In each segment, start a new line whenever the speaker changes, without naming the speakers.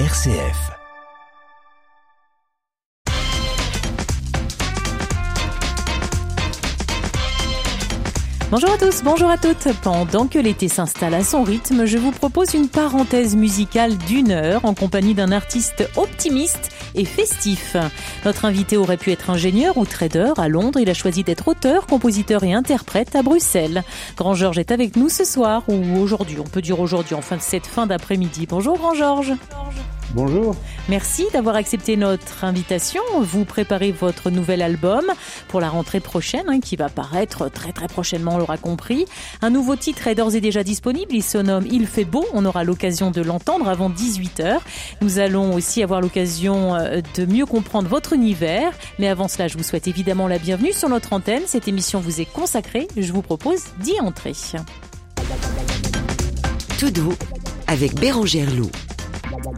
RCF.
Bonjour à tous, bonjour à toutes. Pendant que l'été s'installe à son rythme, je vous propose une parenthèse musicale d'une heure en compagnie d'un artiste optimiste et festif. Notre invité aurait pu être ingénieur ou trader à Londres. Il a choisi d'être auteur, compositeur et interprète à Bruxelles. Grand Georges est avec nous ce soir ou aujourd'hui. On peut dire aujourd'hui en fin de cette fin d'après-midi. Bonjour Grand Georges.
Bonjour.
Merci d'avoir accepté notre invitation. Vous préparez votre nouvel album pour la rentrée prochaine, hein, qui va paraître très très prochainement, on l'aura compris. Un nouveau titre est d'ores et déjà disponible. Il se nomme Il fait beau. On aura l'occasion de l'entendre avant 18h. Nous allons aussi avoir l'occasion euh, de mieux comprendre votre univers. Mais avant cela, je vous souhaite évidemment la bienvenue sur notre antenne. Cette émission vous est consacrée. Je vous propose d'y entrer.
Tout doux avec Bérangère Loup.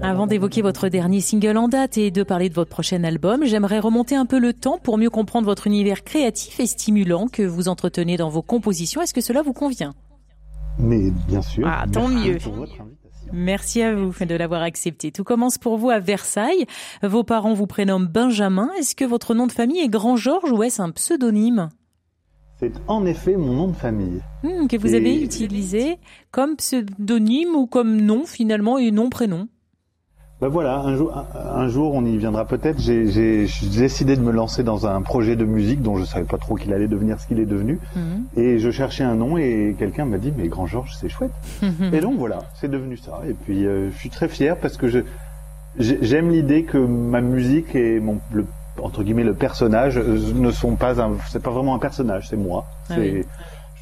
Avant d'évoquer votre dernier single en date et de parler de votre prochain album, j'aimerais remonter un peu le temps pour mieux comprendre votre univers créatif et stimulant que vous entretenez dans vos compositions. Est-ce que cela vous convient?
Mais bien sûr.
Ah, tant
Merci
mieux. Merci à vous de l'avoir accepté. Tout commence pour vous à Versailles. Vos parents vous prénomment Benjamin. Est-ce que votre nom de famille est Grand Georges ou est-ce un pseudonyme?
C'est en effet mon nom de famille.
Hmm, que vous
Et-
avez utilisé comme pseudonyme ou comme nom finalement et nom prénom
Ben voilà, un jour, un, jour on y viendra peut-être. J'ai j'ai- j'ai décidé de me lancer dans un projet de musique dont je savais pas trop qu'il allait devenir ce qu'il est devenu.
Mhm.
Et je cherchais un nom et quelqu'un m'a dit mais Grand Georges c'est chouette.
Mhm.
Et donc voilà, c'est devenu ça. Et puis euh, je suis très fier parce que je j'aime l'idée que ma musique et mon le, entre guillemets le personnage euh, ne sont pas un c'est pas vraiment un personnage, c'est moi.
Ah oui.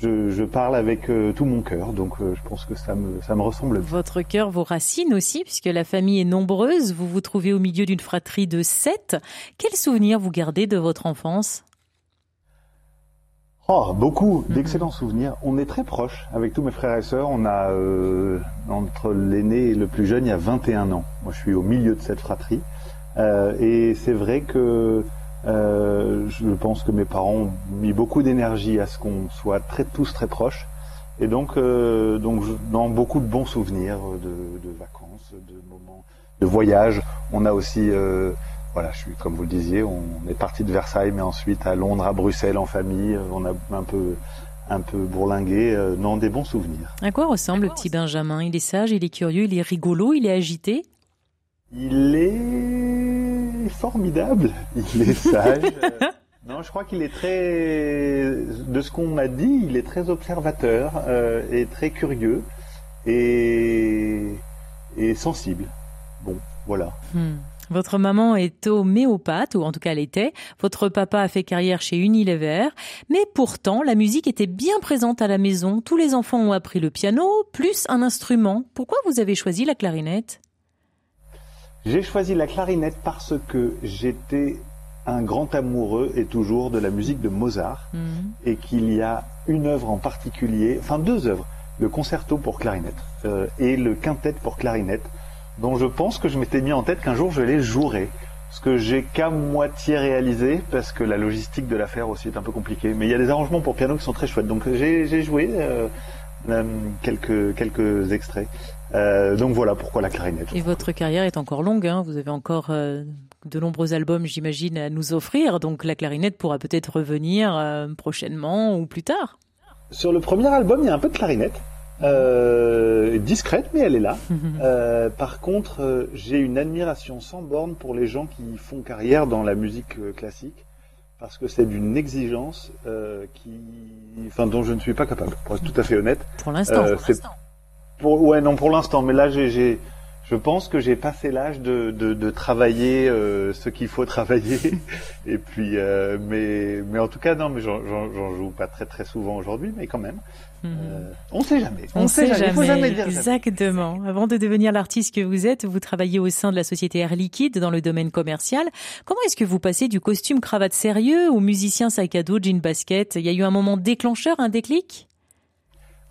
Je, je parle avec euh, tout mon cœur, donc euh, je pense que ça me ça me ressemble.
Votre cœur, vos racines aussi, puisque la famille est nombreuse. Vous vous trouvez au milieu d'une fratrie de sept. Quels souvenirs vous gardez de votre enfance?
Oh, beaucoup d'excellents souvenirs. On est très proches avec tous mes frères et sœurs. On a euh, entre l'aîné et le plus jeune, il y a 21 ans. Moi, je suis au milieu de cette fratrie. Et c'est vrai que euh, je pense que mes parents ont mis beaucoup d'énergie à ce qu'on soit très, tous très proches. Et donc, euh, donc dans beaucoup de bons souvenirs de, de vacances, de moments de voyage. On a aussi, euh, voilà, je suis comme vous le disiez, on est parti de Versailles, mais ensuite à Londres, à Bruxelles en famille. On a un peu, un peu bourlingué. Euh, non, des bons souvenirs.
À quoi ressemble le petit Benjamin? Il est sage, il est curieux, il est rigolo, il est agité?
Il est formidable. Il est sage. Non, je crois qu'il est très, de ce qu'on m'a dit, il est très observateur euh, et très curieux et, et sensible. Bon, voilà.
Hmm. Votre maman est homéopathe, ou en tout cas elle était. Votre papa a fait carrière chez Unilever. Mais pourtant, la musique était bien présente à la maison. Tous les enfants ont appris le piano, plus un instrument. Pourquoi vous avez choisi la clarinette?
J'ai choisi la clarinette parce que j'étais un grand amoureux et toujours de la musique de Mozart
Hmm.
et qu'il y a une œuvre en particulier, enfin deux œuvres, le concerto pour clarinette euh, et le quintet pour clarinette, dont je pense que je m'étais mis en tête qu'un jour je les jouerais. Ce que j'ai qu'à moitié réalisé parce que la logistique de l'affaire aussi est un peu compliquée. Mais il y a des arrangements pour piano qui sont très chouettes. Donc j'ai j'ai joué euh, euh, quelques quelques extraits. Euh, donc voilà pourquoi la clarinette.
Et votre carrière est encore longue. Hein vous avez encore euh, de nombreux albums, j'imagine, à nous offrir. Donc la clarinette pourra peut-être revenir euh, prochainement ou plus tard.
Sur le premier album, il y a un peu de clarinette. Euh, discrète, mais elle est là. Euh, par contre, euh, j'ai une admiration sans borne pour les gens qui font carrière dans la musique classique, parce que c'est d'une exigence euh, qui, enfin, dont je ne suis pas capable. Pour être tout à fait honnête.
Pour l'instant.
Euh, c'est- Pour, ouais, non, pour l'instant. Mais là, j'ai, j'ai- je pense que j'ai passé l'âge de, de, de travailler euh, ce qu'il faut travailler. Et puis, euh, mais, mais en tout cas, non, mais j'en, j'en, j'en joue pas très très souvent aujourd'hui, mais quand même.
Mhm.
Euh, on sait jamais.
On ne sait jamais.
Il faut jamais dire jamais.
Exactement. Avant de devenir l'artiste que vous êtes, vous travaillez au sein de la société Air Liquide dans le domaine commercial. Comment est-ce que vous passez du costume cravate sérieux au musicien sac à dos, jean basket? Il y a eu un moment déclencheur, un déclic?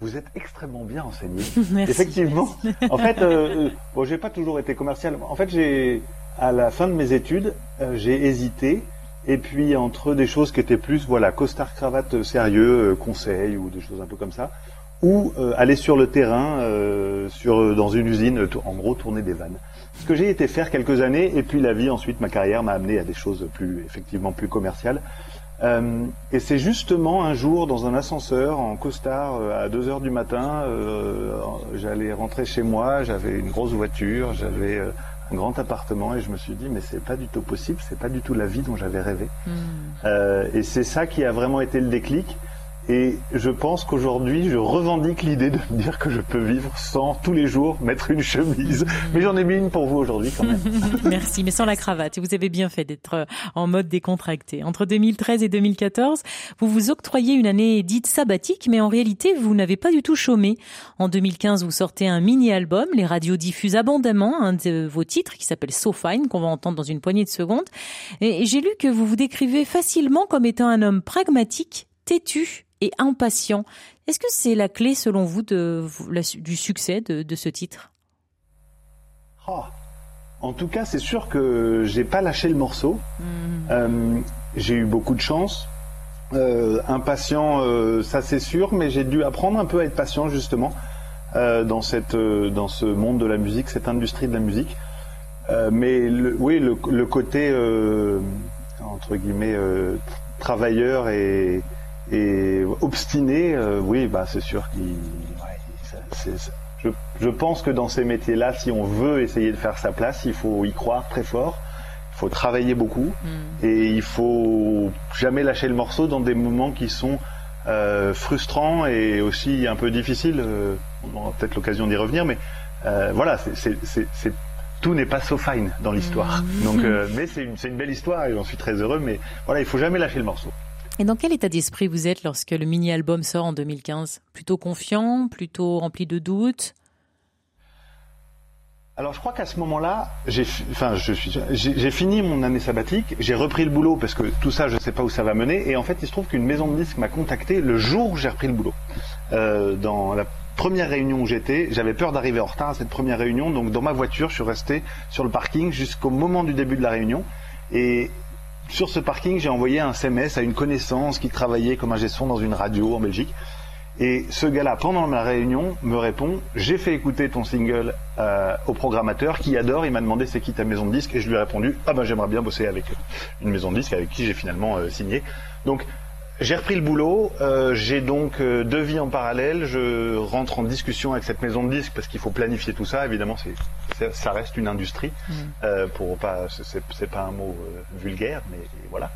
Vous êtes extrêmement bien enseigné.
Merci.
Effectivement. En fait, euh, euh, bon, j'ai pas toujours été commercial. En fait, j'ai à la fin de mes études, euh, j'ai hésité. Et puis entre des choses qui étaient plus, voilà, costard cravate sérieux, euh, conseil ou des choses un peu comme ça, ou aller sur le terrain, sur dans une usine, en gros tourner des vannes. Ce que j'ai été faire quelques années, et puis la vie ensuite, ma carrière m'a amené à des choses plus effectivement plus commerciales. Euh, et c'est justement un jour dans un ascenseur en costard euh, à 2 heures du matin, euh, j'allais rentrer chez moi, j'avais une grosse voiture, j'avais un grand appartement et je me suis dit mais c'est pas du tout possible, c'est pas du tout la vie dont j'avais rêvé. Hmm. et c'est ça qui a vraiment été le déclic. Et je pense qu'aujourd'hui, je revendique l'idée de me dire que je peux vivre sans tous les jours mettre une chemise. Mais j'en ai mis une pour vous aujourd'hui quand même.
Merci, mais sans la cravate. Vous avez bien fait d'être euh, en mode décontracté. Entre 2013 et 2014, vous vous octroyez une année dite sabbatique, mais en réalité, vous n'avez pas du tout chômé. En 2015, vous sortez un mini-album. Les radios diffusent abondamment un de vos titres qui s'appelle So Fine, qu'on va entendre dans une poignée de secondes. Et j'ai lu que vous vous décrivez facilement comme étant un homme pragmatique, têtu et impatient. Est-ce que c'est la clé, selon vous, de, du succès de, ce titre?
Ah, En tout cas, c'est sûr que j'ai pas lâché le morceau. Hmm. Euh, j'ai eu beaucoup de chance. Euh, impatient, euh, ça c'est sûr, mais j'ai dû apprendre un peu à être patient justement dans cette, dans ce monde de la musique, cette industrie de la musique. mais oui, le, le côté entre guillemets travailleur et, et obstiné, euh, oui, bah c'est sûr qu'il. je, je, pense que dans ces métiers-là, si on veut essayer de faire sa place, il faut y croire très fort. Il faut travailler beaucoup mm. et il faut jamais lâcher le morceau dans des moments qui sont euh, frustrants et aussi un peu difficiles. Euh, on aura peut-être l'occasion d'y revenir, mais voilà, c'est tout n'est pas so fine dans l'histoire. Mm. Donc, euh, mais c'est une, une, belle histoire et j'en suis très heureux. Mais voilà, il faut jamais lâcher le morceau.
Et dans quel état d'esprit vous êtes lorsque le mini-album sort en 2015 Plutôt confiant, plutôt rempli de doutes?
Alors je crois qu'à ce moment-là, j'ai, fini mon année sabbatique, j'ai repris le boulot parce que tout ça, je ne sais pas où ça va mener. Et en fait, il se trouve qu'une maison de disques m'a contacté le jour où j'ai repris le boulot. Euh, dans la première réunion où j'étais, j'avais peur d'arriver en retard à cette première réunion, donc dans ma voiture, je suis resté sur le parking jusqu'au moment du début de la réunion. Et, sur ce parking, j'ai envoyé un SMS à une connaissance qui travaillait comme un gestion dans une radio en Belgique. Et ce gars-là, pendant ma réunion, me répond J'ai fait écouter ton single euh, au programmateur qui adore. Il m'a demandé c'est qui ta maison de disque et je lui ai répondu Ah ben j'aimerais bien bosser avec une maison de disque avec qui j'ai finalement euh, signé. Donc j'ai repris le boulot, euh, j'ai donc euh, deux vies en parallèle, je rentre en discussion avec cette maison de disques parce qu'il faut planifier tout ça, évidemment c'est, ça reste une industrie, mm. euh, pour pas, c'est, pas un mot vulgaire, mais voilà.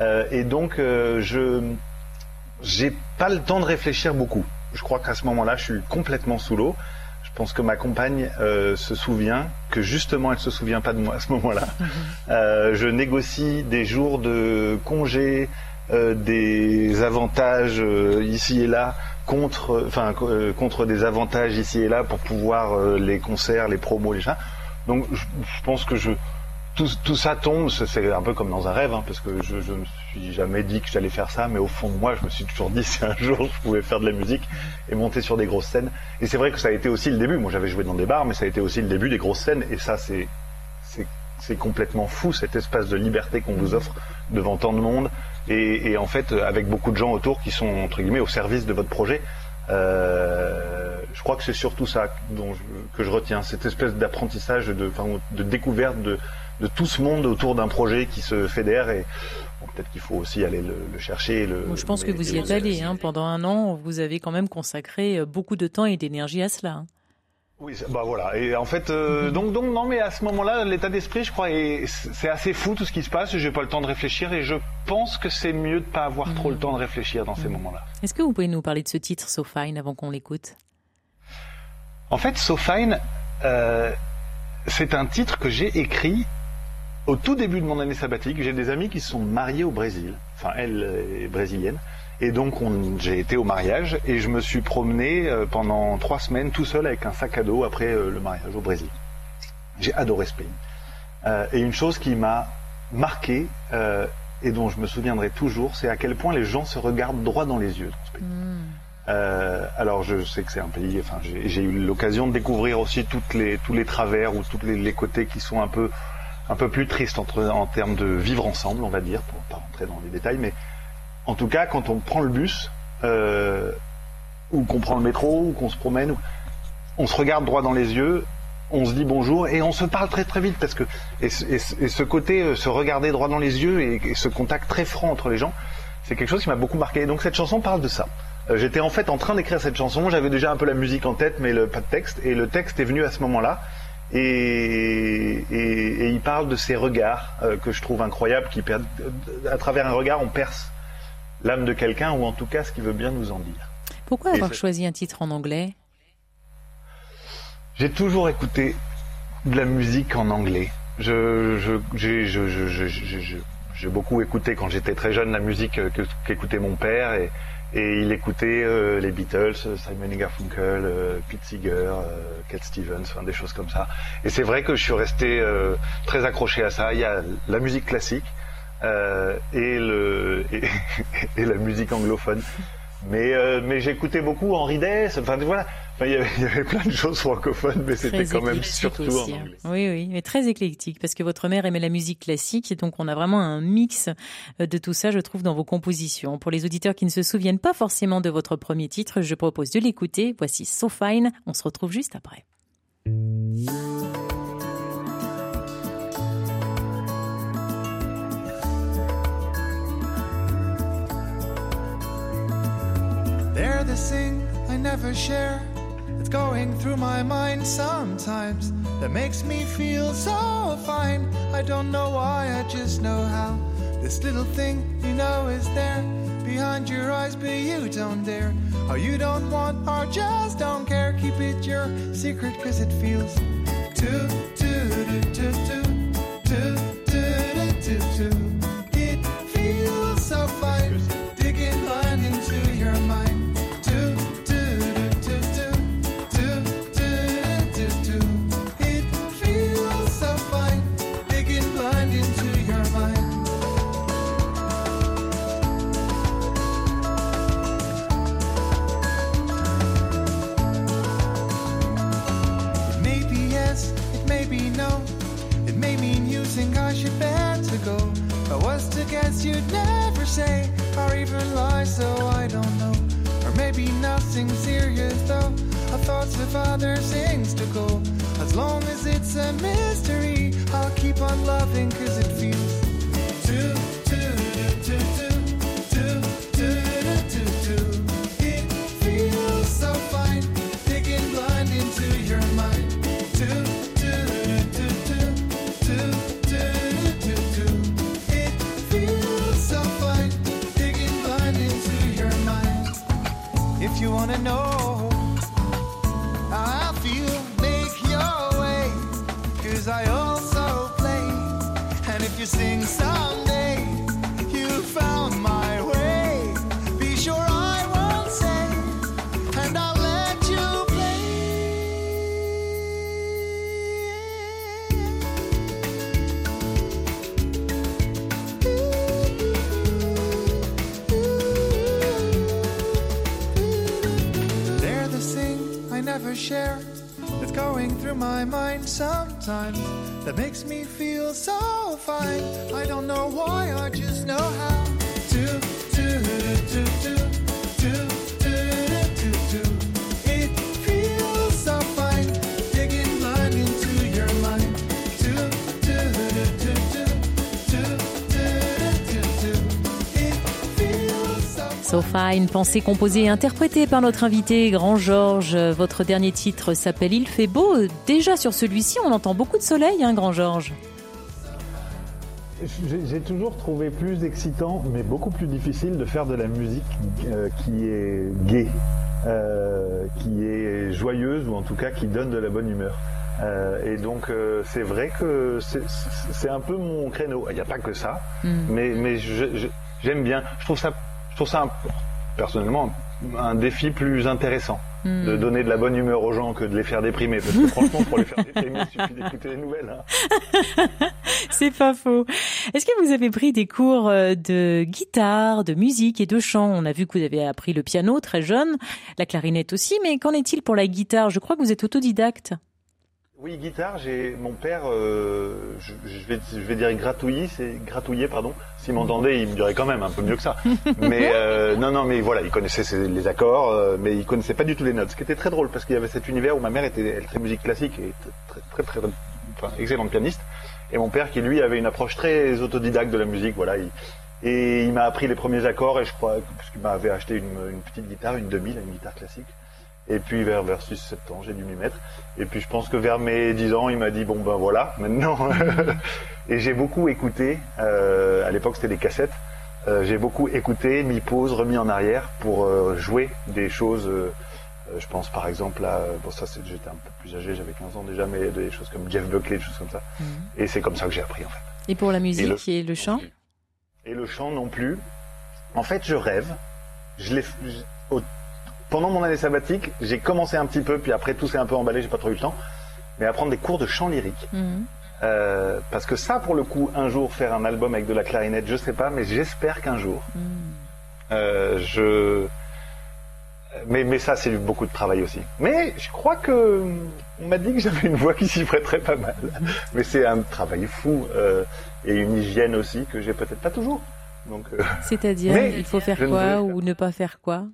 Mm-hmm. et donc je j'ai pas le temps de réfléchir beaucoup. Je crois qu'à ce moment-là, je suis complètement sous l'eau. Je pense que ma compagne se souvient que justement elle se souvient pas de moi à ce moment-là. Mm-hmm. je négocie des jours de congé, euh, des avantages euh, ici et là contre, enfin euh, contre des avantages ici et là pour pouvoir les concerts, les promos, les chats. Donc je, pense que je tout, tout ça tombe, c'est un peu comme dans un rêve, hein, parce que je, je me suis jamais dit que j'allais faire ça, mais au fond de moi, je me suis toujours dit si un jour je pouvais faire de la musique et monter sur des grosses scènes. Et c'est vrai que ça a été aussi le début. Moi, j'avais joué dans des bars, mais ça a été aussi le début des grosses scènes. Et ça, c'est c'est complètement fou cet espace de liberté qu'on vous offre devant tant de monde et, et, en fait avec beaucoup de gens autour qui sont entre guillemets au service de votre projet. Euh, je crois que c'est surtout ça dont que je retiens, cette espèce d'apprentissage, de, de découverte de, de, tout ce monde autour d'un projet qui se fédère et peut-être qu'il faut aussi aller le, le chercher. Le,
je pense que vous y êtes allé. Hein, pendant un an, vous avez quand même consacré beaucoup de temps et d'énergie à cela. Hein.
Oui, bah voilà. Et en fait, euh, donc, donc non, mais à ce moment-là, l'état d'esprit, je crois, c'est assez fou tout ce qui se passe. J'ai pas le temps de réfléchir et je pense que c'est mieux de pas avoir trop le temps de réfléchir dans ces moments-là.
Est-ce que vous pouvez nous parler de ce titre, So Fine, avant qu'on l'écoute?
En fait, So Fine, euh, c'est un titre que j'ai écrit au tout début de mon année sabbatique. J'ai des amis qui se sont mariés au Brésil. Enfin, elle est brésilienne. Et donc j'ai été au mariage et je me suis promené euh, pendant trois semaines tout seul avec un sac à dos après euh, le mariage au Brésil. J'ai adoré ce pays. Euh, et une chose qui m'a marqué et dont je me souviendrai toujours, c'est à quel point les gens se regardent droit dans les yeux dans ce pays. Hmm. alors je sais que c'est un pays, enfin j'ai eu l'occasion de découvrir aussi toutes les, tous les travers ou tous les, les, côtés qui sont un peu, un peu plus tristes entre, en termes de vivre ensemble, on va dire, pour pas rentrer dans les détails, mais en tout cas, quand on prend le bus, euh, ou qu'on prend le métro, ou qu'on se promène, on se regarde droit dans les yeux, on se dit bonjour et on se parle très très vite parce que et, ce côté euh, se regarder droit dans les yeux et, ce contact très franc entre les gens, c'est quelque chose qui m'a beaucoup marqué. donc cette chanson parle de ça. Euh, j'étais en fait en train d'écrire cette chanson, j'avais déjà un peu la musique en tête mais pas de texte et le texte est venu à ce moment-là. Et, il parle de ces regards que je trouve incroyables, qui à travers un regard on perce l'âme de quelqu'un ou en tout cas ce qu'il veut bien nous en dire.
Pourquoi avoir choisi un titre en anglais?
J'ai toujours écouté de la musique en anglais. Je, j'ai, beaucoup écouté quand j'étais très jeune la musique qu'écoutait mon père et, et il écoutait euh, les Beatles, Simon Garfunkel, euh, Pete Seeger, euh, Cat Stevens, enfin, des choses comme ça. Et c'est vrai que je suis resté très accroché à ça. Il y a la musique classique et, le, et, la musique anglophone. Mais, mais j'écoutais beaucoup Henri Dess. Enfin voilà, il, y avait, plein de choses francophones, mais c'était quand même surtout en hein. anglais.
Oui, oui, mais très éclectique, parce que votre mère aimait la musique classique, et donc on a vraiment un mix euh, de tout ça, je trouve, dans vos compositions. Pour les auditeurs qui ne se souviennent pas forcément de votre premier titre, je propose de l'écouter. Voici So Fine. On se retrouve juste après. They're the thing I never share. It's going through my mind sometimes that makes me feel so fine. I don't know why, I just know how. This little thing you know is there behind your eyes, but you don't dare. Or you don't want, or just don't care. Keep it your secret, cause it feels too, too, too, too, too, too, too, sometimes that makes me feel Sofa, une pensée composée et interprétée par notre invité Grand Georges. Votre dernier titre s'appelle Il fait beau. Déjà sur celui-ci, on entend beaucoup de soleil, hein, Grand Georges.
J'ai toujours trouvé plus excitant, mais beaucoup plus difficile de faire de la musique euh, qui est gaie, euh, qui est joyeuse ou en tout cas qui donne de la bonne humeur. Euh, et donc c'est vrai que c'est un peu mon créneau. Il n'y a pas que ça, mais, mais j'aime bien. Je trouve ça je trouve ça personnellement un défi plus intéressant de hmm. donner de la bonne humeur aux gens que de les faire déprimer. Parce que franchement, pour les faire déprimer, il suffit d'écouter les nouvelles. Hein.
C'est pas faux. Est-ce que vous avez pris des cours euh, de guitare, de musique et de chant? On a vu que vous avez appris le piano très jeune, la clarinette aussi, mais qu'en est-il pour la guitare? Je crois que vous êtes autodidacte.
Oui, guitare, j'ai mon père, euh, je, vais, je vais dire gratouillé, c'est gratouillé, pardon. S'il m'entendait, il me dirait quand même un peu mieux que ça. Mais euh, non, non, mais voilà, il connaissait les accords, euh, mais il connaissait pas du tout les notes. Ce qui était très drôle parce qu'il y avait cet univers où ma mère était elle, très musique classique et très très très, enfin, excellente pianiste, et mon père qui lui avait une approche très autodidacte de la musique, voilà. et il m'a appris les premiers accords et je crois parce qu'il m'avait acheté une, une petite guitare, une 2000, une guitare classique. Et puis vers, vers 6-7 ans, j'ai dû m'y mettre. Et puis je pense que vers mes 10 ans, il m'a dit, bon ben voilà, maintenant. et j'ai beaucoup écouté, euh, à l'époque c'était des cassettes, euh, j'ai beaucoup écouté, mis pause, remis en arrière pour euh, jouer des choses. Euh, je pense par exemple à, bon ça j'étais un peu plus âgé, j'avais 15 ans déjà, mais des choses comme Jeff Buckley, des choses comme ça. Mhm. Et c'est comme ça que j'ai appris en fait.
Et pour la musique et le, chant?
Et le chant non plus. En fait, je rêve. Je l'ai, pendant mon année sabbatique, j'ai commencé un petit peu, puis après tout s'est un peu emballé, j'ai pas trop eu le temps, mais à prendre des cours de chant lyrique. Mhm. Euh, parce que ça, pour le coup, un jour faire un album avec de la clarinette, je sais pas, mais j'espère qu'un jour. Mhm. Euh, je. Mais, mais ça, c'est beaucoup de travail aussi. Mais je crois que on m'a dit que j'avais une voix qui s'y prêterait pas mal. mais c'est un travail fou euh, et une hygiène aussi que j'ai peut-être pas toujours. Donc.
C'est-à-dire, il faut faire quoi ou ne pas faire quoi?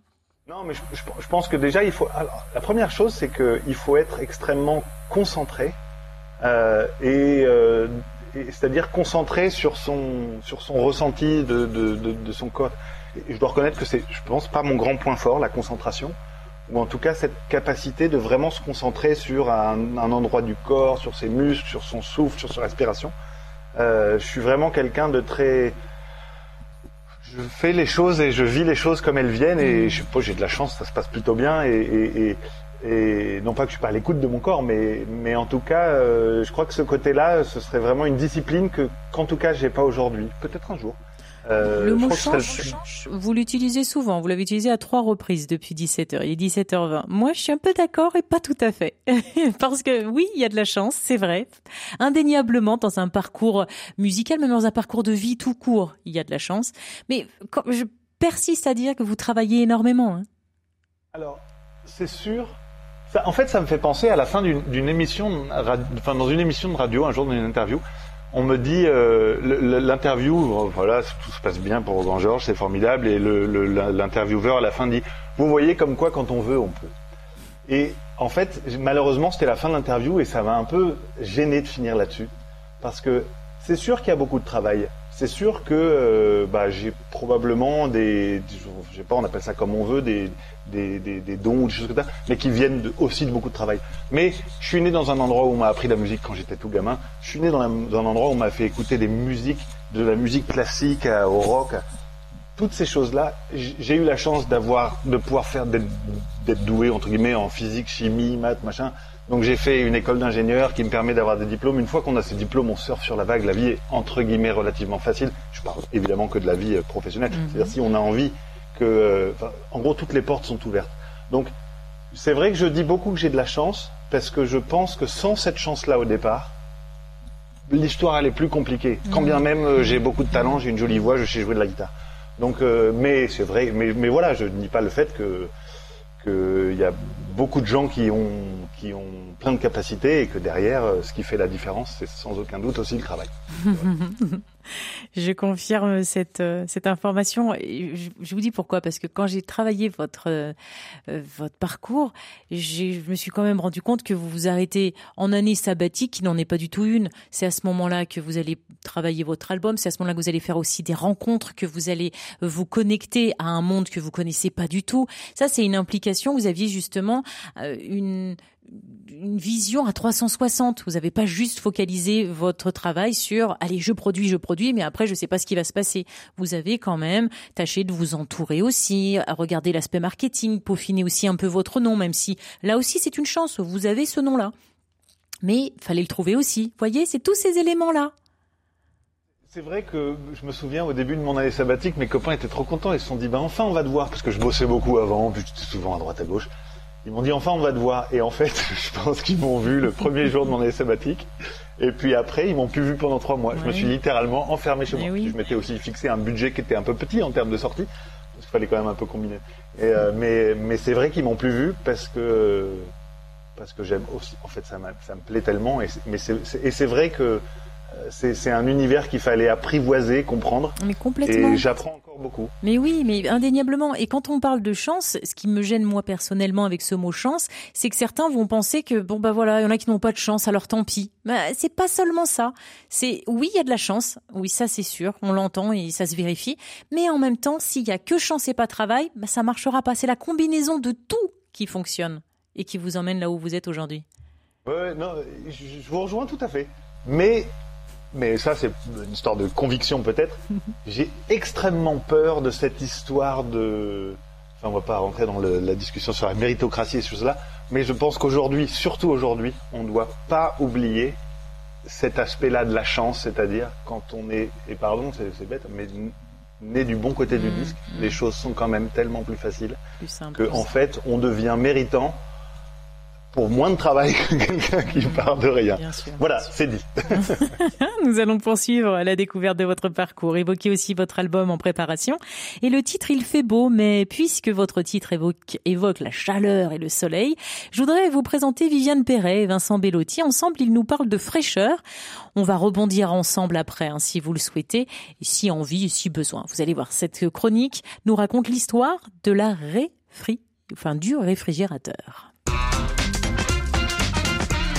Non, mais je, pense que déjà, il faut. La première chose, c'est qu'il faut être extrêmement concentré euh, et, euh, c'est-à-dire concentré sur son sur son ressenti de, de, son corps. Et je dois reconnaître que c'est, je pense, pas mon grand point fort, la concentration, ou en tout cas cette capacité de vraiment se concentrer sur un, un endroit du corps, sur ses muscles, sur son souffle, sur sa respiration. Euh, je suis vraiment quelqu'un de très je fais les choses et je vis les choses comme elles viennent et mm. je suppose j'ai de la chance, ça se passe plutôt bien et, et, et, non pas que je suis pas à l'écoute de mon corps, mais, mais en tout cas, euh, je crois que ce côté-là, ce serait vraiment une discipline que qu'en tout cas j'ai pas aujourd'hui, peut-être un jour.
Euh, le mot change, vous l'utilisez souvent. Vous l'avez utilisé à trois reprises depuis 17h. Il est 17h20. Moi, je suis un peu d'accord et pas tout à fait. Parce que oui, il y a de la chance, c'est vrai. Indéniablement, dans un parcours musical, même dans un parcours de vie tout court, il y a de la chance. Mais je persiste à dire que vous travaillez énormément. Hein.
Alors, c'est sûr. en fait, ça me fait penser à la fin d'une émission, enfin dans une émission de radio, un jour dans une interview, on me dit euh, l'interview, voilà, tout se passe bien pour Grand Georges, c'est formidable, et l'intervieweur à la fin dit, vous voyez comme quoi quand on veut, on peut. Et en fait, malheureusement, c'était la fin de l'interview et ça m'a un peu gêné de finir là-dessus, parce que c'est sûr qu'il y a beaucoup de travail. C'est sûr que euh, bah, j'ai probablement des, je sais pas, on appelle ça comme on veut, des, des, des, des dons ou des choses comme ça, mais qui viennent aussi de beaucoup de travail. Mais je suis né dans un endroit où on m'a appris la musique quand j'étais tout gamin. Je suis né dans un, endroit où on m'a fait écouter des musiques, de la musique classique au rock, toutes ces choses-là. J'ai eu la chance d'avoir, de pouvoir faire d'être doué entre guillemets en physique, chimie, maths, machin. Donc j'ai fait une école d'ingénieur qui me permet d'avoir des diplômes. Une fois qu'on a ces diplômes, on surfe sur la vague. La vie est entre guillemets relativement facile. Je parle évidemment que de la vie euh, professionnelle. Mhm. C'est-à-dire si on a envie que, euh, en gros, toutes les portes sont ouvertes. Donc c'est vrai que je dis beaucoup que j'ai de la chance parce que je pense que sans cette chance-là au départ, l'histoire elle est plus compliquée. Quand mhm. bien même euh, j'ai beaucoup de talent, j'ai une jolie voix, je sais jouer de la guitare. Donc, mais c'est vrai, mais, mais voilà, je ne dis pas le fait que qu'il y a beaucoup de gens qui ont, plein de capacités et que derrière, euh, ce qui fait la différence, c'est sans aucun doute aussi le travail.
je confirme cette, euh, cette information. Je, vous dis pourquoi, parce que quand j'ai travaillé votre, euh, votre parcours, je me suis quand même rendu compte que vous vous arrêtez en année sabbatique, qui n'en est pas du tout une. C'est à ce moment-là que vous allez travailler votre album, c'est à ce moment-là que vous allez faire aussi des rencontres, que vous allez vous connecter à un monde que vous connaissez pas du tout. Ça, c'est une implication. Vous aviez justement une une vision à 360. Vous n'avez pas juste focalisé votre travail sur allez, je produis, je produis, mais après je sais pas ce qui va se passer. Vous avez quand même tâché de vous entourer aussi, à regarder l'aspect marketing, peaufiner aussi un peu votre nom, même si là aussi c'est une chance, vous avez ce nom-là. Mais fallait le trouver aussi. Voyez, c'est tous ces éléments-là.
C'est vrai que je me souviens au début de mon année sabbatique, mes copains étaient trop contents. Ils se sont dit, bah enfin on va te voir, parce que je bossais beaucoup avant, puis j'étais souvent à droite à gauche. Ils m'ont dit enfin on va te voir. Et en fait, je pense qu'ils m'ont vu le premier jour de mon année sabbatique. Et puis après, ils m'ont plus vu pendant trois mois. Je me suis littéralement enfermé chez moi. Je m'étais aussi fixé un budget qui était un peu petit en termes de sortie. Parce qu'il fallait quand même un peu combiner. Et, euh, mais mais c'est vrai qu'ils m'ont plus vu parce que parce que j'aime aussi. En fait, ça, ça me plaît tellement. Et, mais c'est vrai que c'est un univers qu'il fallait apprivoiser, comprendre.
Mais complètement.
Et j'apprends encore beaucoup.
Mais oui, mais indéniablement. Et quand on parle de chance, ce qui me gêne moi personnellement avec ce mot chance, c'est que certains vont penser que bon bah voilà, il y en a qui n'ont pas de chance, alors tant pis. Bah, c'est pas seulement ça. C'est oui, il y a de la chance. Oui, ça c'est sûr, on l'entend et ça se vérifie. Mais en même temps, s'il y a que chance et pas travail, bah ça marchera pas. C'est la combinaison de tout qui fonctionne et qui vous emmène là où vous êtes aujourd'hui.
Ouais, non, je vous rejoins tout à fait. Mais mais ça c'est une histoire de conviction peut-être. J'ai extrêmement peur de cette histoire de. Enfin, on va pas rentrer dans le, la discussion sur la méritocratie et ces choses-là, mais je pense qu'aujourd'hui, surtout aujourd'hui, on ne doit pas oublier cet aspect-là de la chance, c'est-à-dire quand on est, et pardon, c'est bête, mais né du bon côté du mmh, disque, mmh. les choses sont quand même tellement plus faciles plus que, en fait, on devient méritant pour moins de travail que quelqu'un qui part de rien. Voilà, c'est dit.
Nous allons poursuivre la découverte de votre parcours, évoquer aussi votre album en préparation. Et le titre, il fait beau, mais puisque votre titre évoque, évoque la chaleur et le soleil, je voudrais vous présenter Viviane Perret et Vincent Bellotti. Ensemble, ils nous parlent de fraîcheur. On va rebondir ensemble après, hein, si vous le souhaitez, et si envie, si besoin. Vous allez voir, cette chronique nous raconte l'histoire de la réfri, enfin, du réfrigérateur.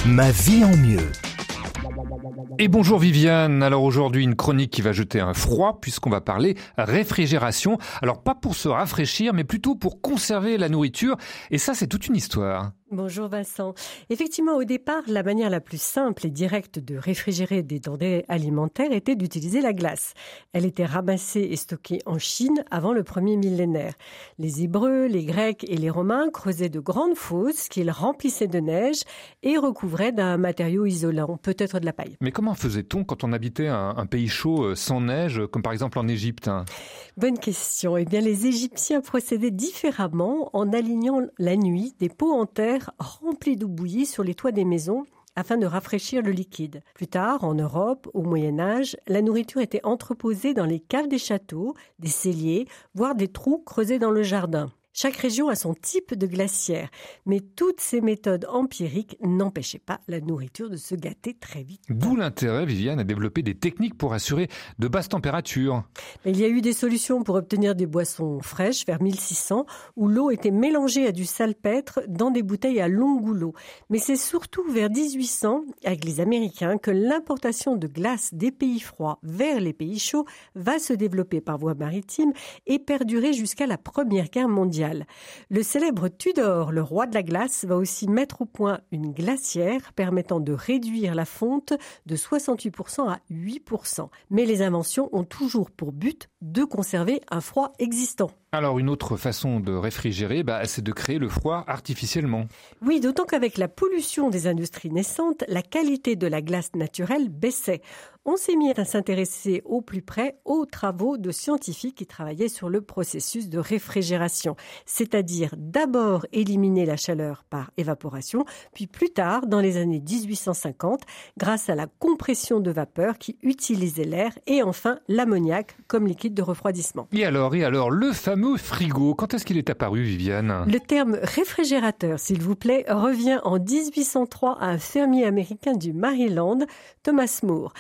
Ma vie en mieux. Et bonjour Viviane, alors aujourd'hui une chronique qui va jeter un froid puisqu'on va parler réfrigération. Alors pas pour se rafraîchir mais plutôt pour conserver la nourriture et ça c'est toute une histoire.
Bonjour Vincent. Effectivement, au départ, la manière la plus simple et directe de réfrigérer des denrées alimentaires était d'utiliser la glace. Elle était ramassée et stockée en Chine avant le premier millénaire. Les Hébreux, les Grecs et les Romains creusaient de grandes fosses qu'ils remplissaient de neige et recouvraient d'un matériau isolant, peut-être de la paille.
Mais comment faisait-on quand on habitait un, pays chaud euh, sans neige, comme par exemple en Égypte hein?
Bonne question. Eh bien, les Égyptiens procédaient différemment en alignant la nuit des pots en terre remplis d'eau bouillie sur les toits des maisons afin de rafraîchir le liquide. Plus tard, en Europe, au Moyen Âge, la nourriture était entreposée dans les caves des châteaux, des celliers, voire des trous creusés dans le jardin. Chaque région a son type de glacière, mais toutes ces méthodes empiriques n'empêchaient pas la nourriture de se gâter très vite.
D'où l'intérêt, Viviane, à développer des techniques pour assurer de basses températures.
Il y a eu des solutions pour obtenir des boissons fraîches vers 1600, où l'eau était mélangée à du salpêtre dans des bouteilles à long goulot. Mais c'est surtout vers 1800, avec les Américains, que l'importation de glace des pays froids vers les pays chauds va se développer par voie maritime et perdurer jusqu'à la Première Guerre mondiale. Le célèbre Tudor, le roi de la glace, va aussi mettre au point une glacière permettant de réduire la fonte de 68% à 8%. Mais les inventions ont toujours pour but de conserver un froid existant.
Alors une autre façon de réfrigérer, bah, c'est de créer le froid artificiellement.
Oui, d'autant qu'avec la pollution des industries naissantes, la qualité de la glace naturelle baissait on s'est mis à s'intéresser au plus près aux travaux de scientifiques qui travaillaient sur le processus de réfrigération, c'est-à-dire d'abord éliminer la chaleur par évaporation, puis plus tard, dans les années 1850, grâce à la compression de vapeur qui utilisait l'air et enfin l'ammoniac comme liquide de refroidissement.
Et alors, et alors, le fameux frigo, quand est-ce qu'il est apparu, Viviane?
Le terme réfrigérateur, s'il vous plaît, revient en 1803 à un fermier américain du Maryland, Thomas Moore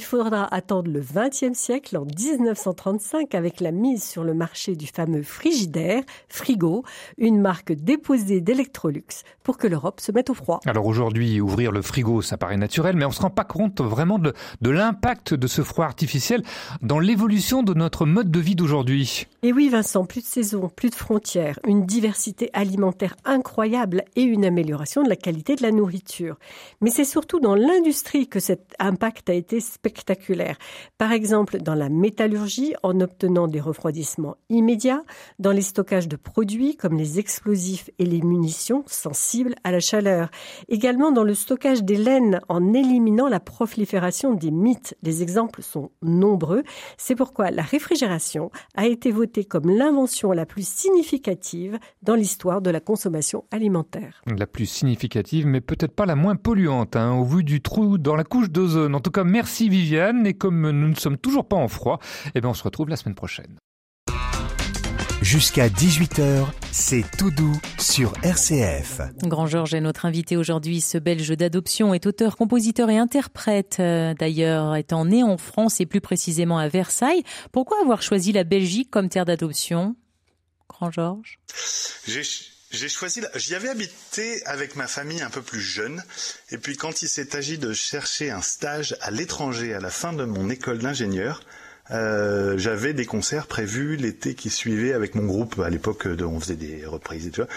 il faudra attendre le XXe siècle, en 1935, avec la mise sur le marché du fameux frigidaire, Frigo, une marque déposée d'Electrolux, pour que l'Europe se mette au froid.
Alors aujourd'hui, ouvrir le frigo, ça paraît naturel, mais on se rend pas compte vraiment de, de l'impact de ce froid artificiel dans l'évolution de notre mode de vie d'aujourd'hui.
Et oui, Vincent, plus de saisons, plus de frontières, une diversité alimentaire incroyable et une amélioration de la qualité de la nourriture. Mais c'est surtout dans l'industrie que cet impact a été spectaculaire. Par exemple, dans la métallurgie, en obtenant des refroidissements immédiats, dans les stockages de produits comme les explosifs et les munitions sensibles à la chaleur. Également dans le stockage des laines, en éliminant la prolifération des mythes. Les exemples sont nombreux. C'est pourquoi la réfrigération a été votée comme l'invention la plus significative dans l'histoire de la consommation alimentaire.
La plus significative, mais peut-être pas la moins polluante, hein, au vu du trou dans la couche d'ozone. En tout cas, merci Viviane, et comme nous ne sommes toujours pas en froid, eh bien on se retrouve la semaine prochaine.
Jusqu'à 18h, c'est tout doux sur RCF.
Grand Georges est notre invité aujourd'hui. Ce belge d'adoption est auteur, compositeur et interprète. Euh, d'ailleurs, étant né en France et plus précisément à Versailles, pourquoi avoir choisi la Belgique comme terre d'adoption Grand Georges?
J'ai choisi, j'y avais habité avec ma famille un peu plus jeune, et puis quand il s'est agi de chercher un stage à l'étranger à la fin de mon école d'ingénieur, euh, j'avais des concerts prévus l'été qui suivait avec mon groupe à l'époque, on faisait des reprises et tout ça.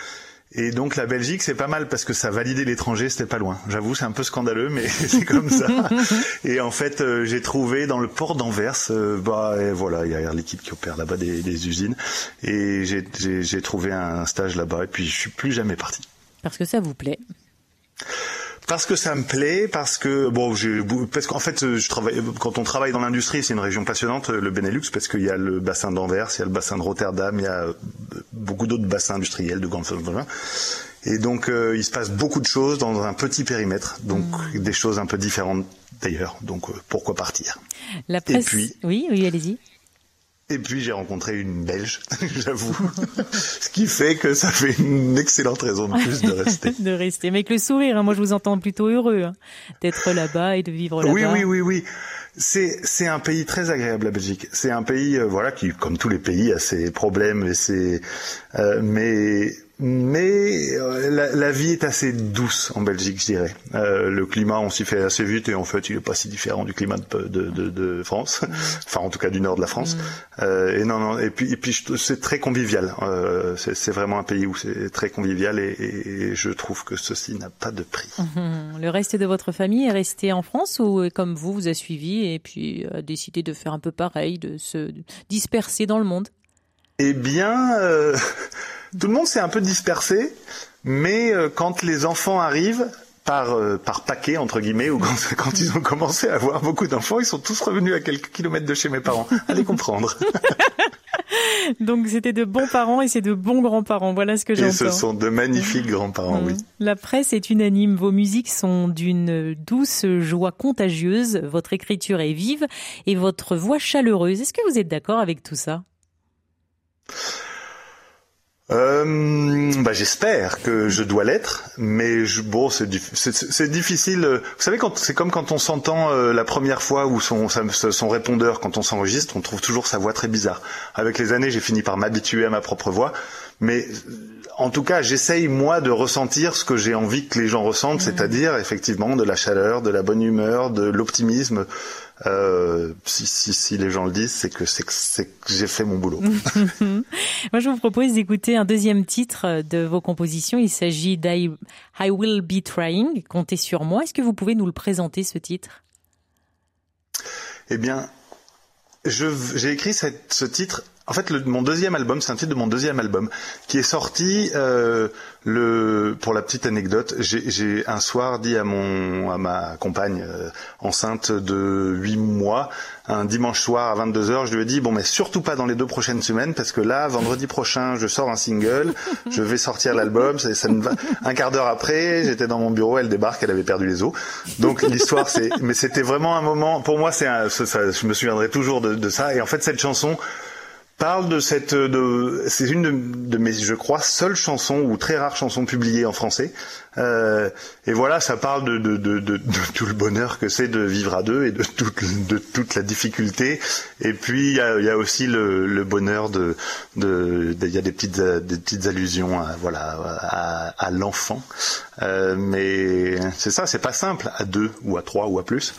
Et donc la Belgique, c'est pas mal parce que ça validait l'étranger, c'était pas loin. J'avoue, c'est un peu scandaleux, mais c'est comme ça. et en fait, euh, j'ai trouvé dans le port d'Anvers, euh, bah et voilà, il y a l'équipe qui opère là-bas des, des, usines, et j'ai trouvé un stage là-bas. Et puis je suis plus jamais parti.
Parce que ça vous plaît
parce que ça me plaît, parce que bon, parce qu'en fait, je travaille quand on travaille dans l'industrie, c'est une région passionnante, le Benelux, parce qu'il y a le bassin d'Anvers, il y a le bassin de Rotterdam, il y a beaucoup d'autres bassins industriels de grande et donc euh, il se passe beaucoup de choses dans un petit périmètre, donc mmh. des choses un peu différentes d'ailleurs. Donc euh, pourquoi partir?
La presse. puis, oui, oui, allez-y.
Et puis j'ai rencontré une Belge, j'avoue. Ce qui fait que ça fait une excellente raison de plus de rester.
de rester. Mais avec le sourire, hein. moi je vous entends plutôt heureux hein, d'être là-bas et de vivre là-bas.
Oui, oui, oui, oui. C'est c'est un pays très agréable la Belgique. C'est un pays euh, voilà qui comme tous les pays a ses problèmes et ses euh, mais mais euh, la, la, vie est assez douce en Belgique, je dirais. Euh, le climat, on s'y fait assez vite et en fait, il est pas si différent du climat de, de, de, de France, mm. enfin en tout cas du nord de la France. Mm. Euh, et non, non, et puis, et puis c'est très convivial. Euh, c'est vraiment un pays où c'est très convivial et, et, je trouve que ceci n'a pas de prix.
Mm-hmm. Le reste de votre famille est resté en France ou comme vous, vous a suivi et puis a décidé de faire un peu pareil, de se disperser dans le monde?
Eh bien. Euh, tout le monde s'est un peu dispersé, mais euh, quand les enfants arrivent, par, euh, par paquet, entre guillemets, ou quand, quand, ils ont commencé à avoir beaucoup d'enfants, ils sont tous revenus à quelques kilomètres de chez mes parents. Allez comprendre.
Donc c'était de bons parents et c'est de bons grands-parents. Voilà ce que j'entends. Et
ce sont de magnifiques grands-parents, oui.
La presse est unanime. Vos musiques sont d'une douce joie contagieuse. Votre écriture est vive et votre voix chaleureuse. Est-ce que vous êtes d'accord avec tout ça?
Euh, bah, j'espère que je dois l'être, mais je, bon, c'est difficile. Vous savez, quand c'est comme quand on s'entend euh, la première fois ou son, son répondeur, quand on s'enregistre, on trouve toujours sa voix très bizarre. Avec les années, j'ai fini par m'habituer à ma propre voix, mais en tout cas, j'essaye moi de ressentir ce que j'ai envie que les gens ressentent, mmh. c'est-à-dire effectivement de la chaleur, de la bonne humeur, de l'optimisme. Euh, si, si, si, les gens le disent, c'est que c'est que, j'ai fait mon boulot.
moi, je vous propose d'écouter un deuxième titre de vos compositions. Il s'agit d'I I Will Be Trying. Comptez sur moi. Est-ce que vous pouvez nous le présenter ce titre?
Eh bien, j'ai écrit cette, ce titre en fait, le, mon deuxième album, c'est un titre de mon deuxième album qui est sorti. Euh, le, pour la petite anecdote, j'ai un soir dit à mon, à ma compagne euh, enceinte de 8 mois, un dimanche soir à 22 h je lui ai dit bon, mais surtout pas dans les deux prochaines semaines parce que là, vendredi prochain, je sors un single, je vais sortir l'album. Ça, ça va... Un quart d'heure après, j'étais dans mon bureau, elle débarque, elle avait perdu les os. Donc l'histoire, c'est, mais c'était vraiment un moment. Pour moi, c'est, je me souviendrai toujours de, de ça. Et en fait, cette chanson parle de cette de c'est une de, de, mes je crois seules chansons ou très rares chansons publiées en français. Euh, et voilà ça parle de, de, de, de tout le bonheur que c'est de vivre à deux et de toute de toute la difficulté. Et puis il y a, y a, aussi le, le bonheur de de il y a des petites des petites allusions à, voilà à, à l'enfant. Euh, mais c'est ça c'est pas simple à deux ou à trois ou à plus.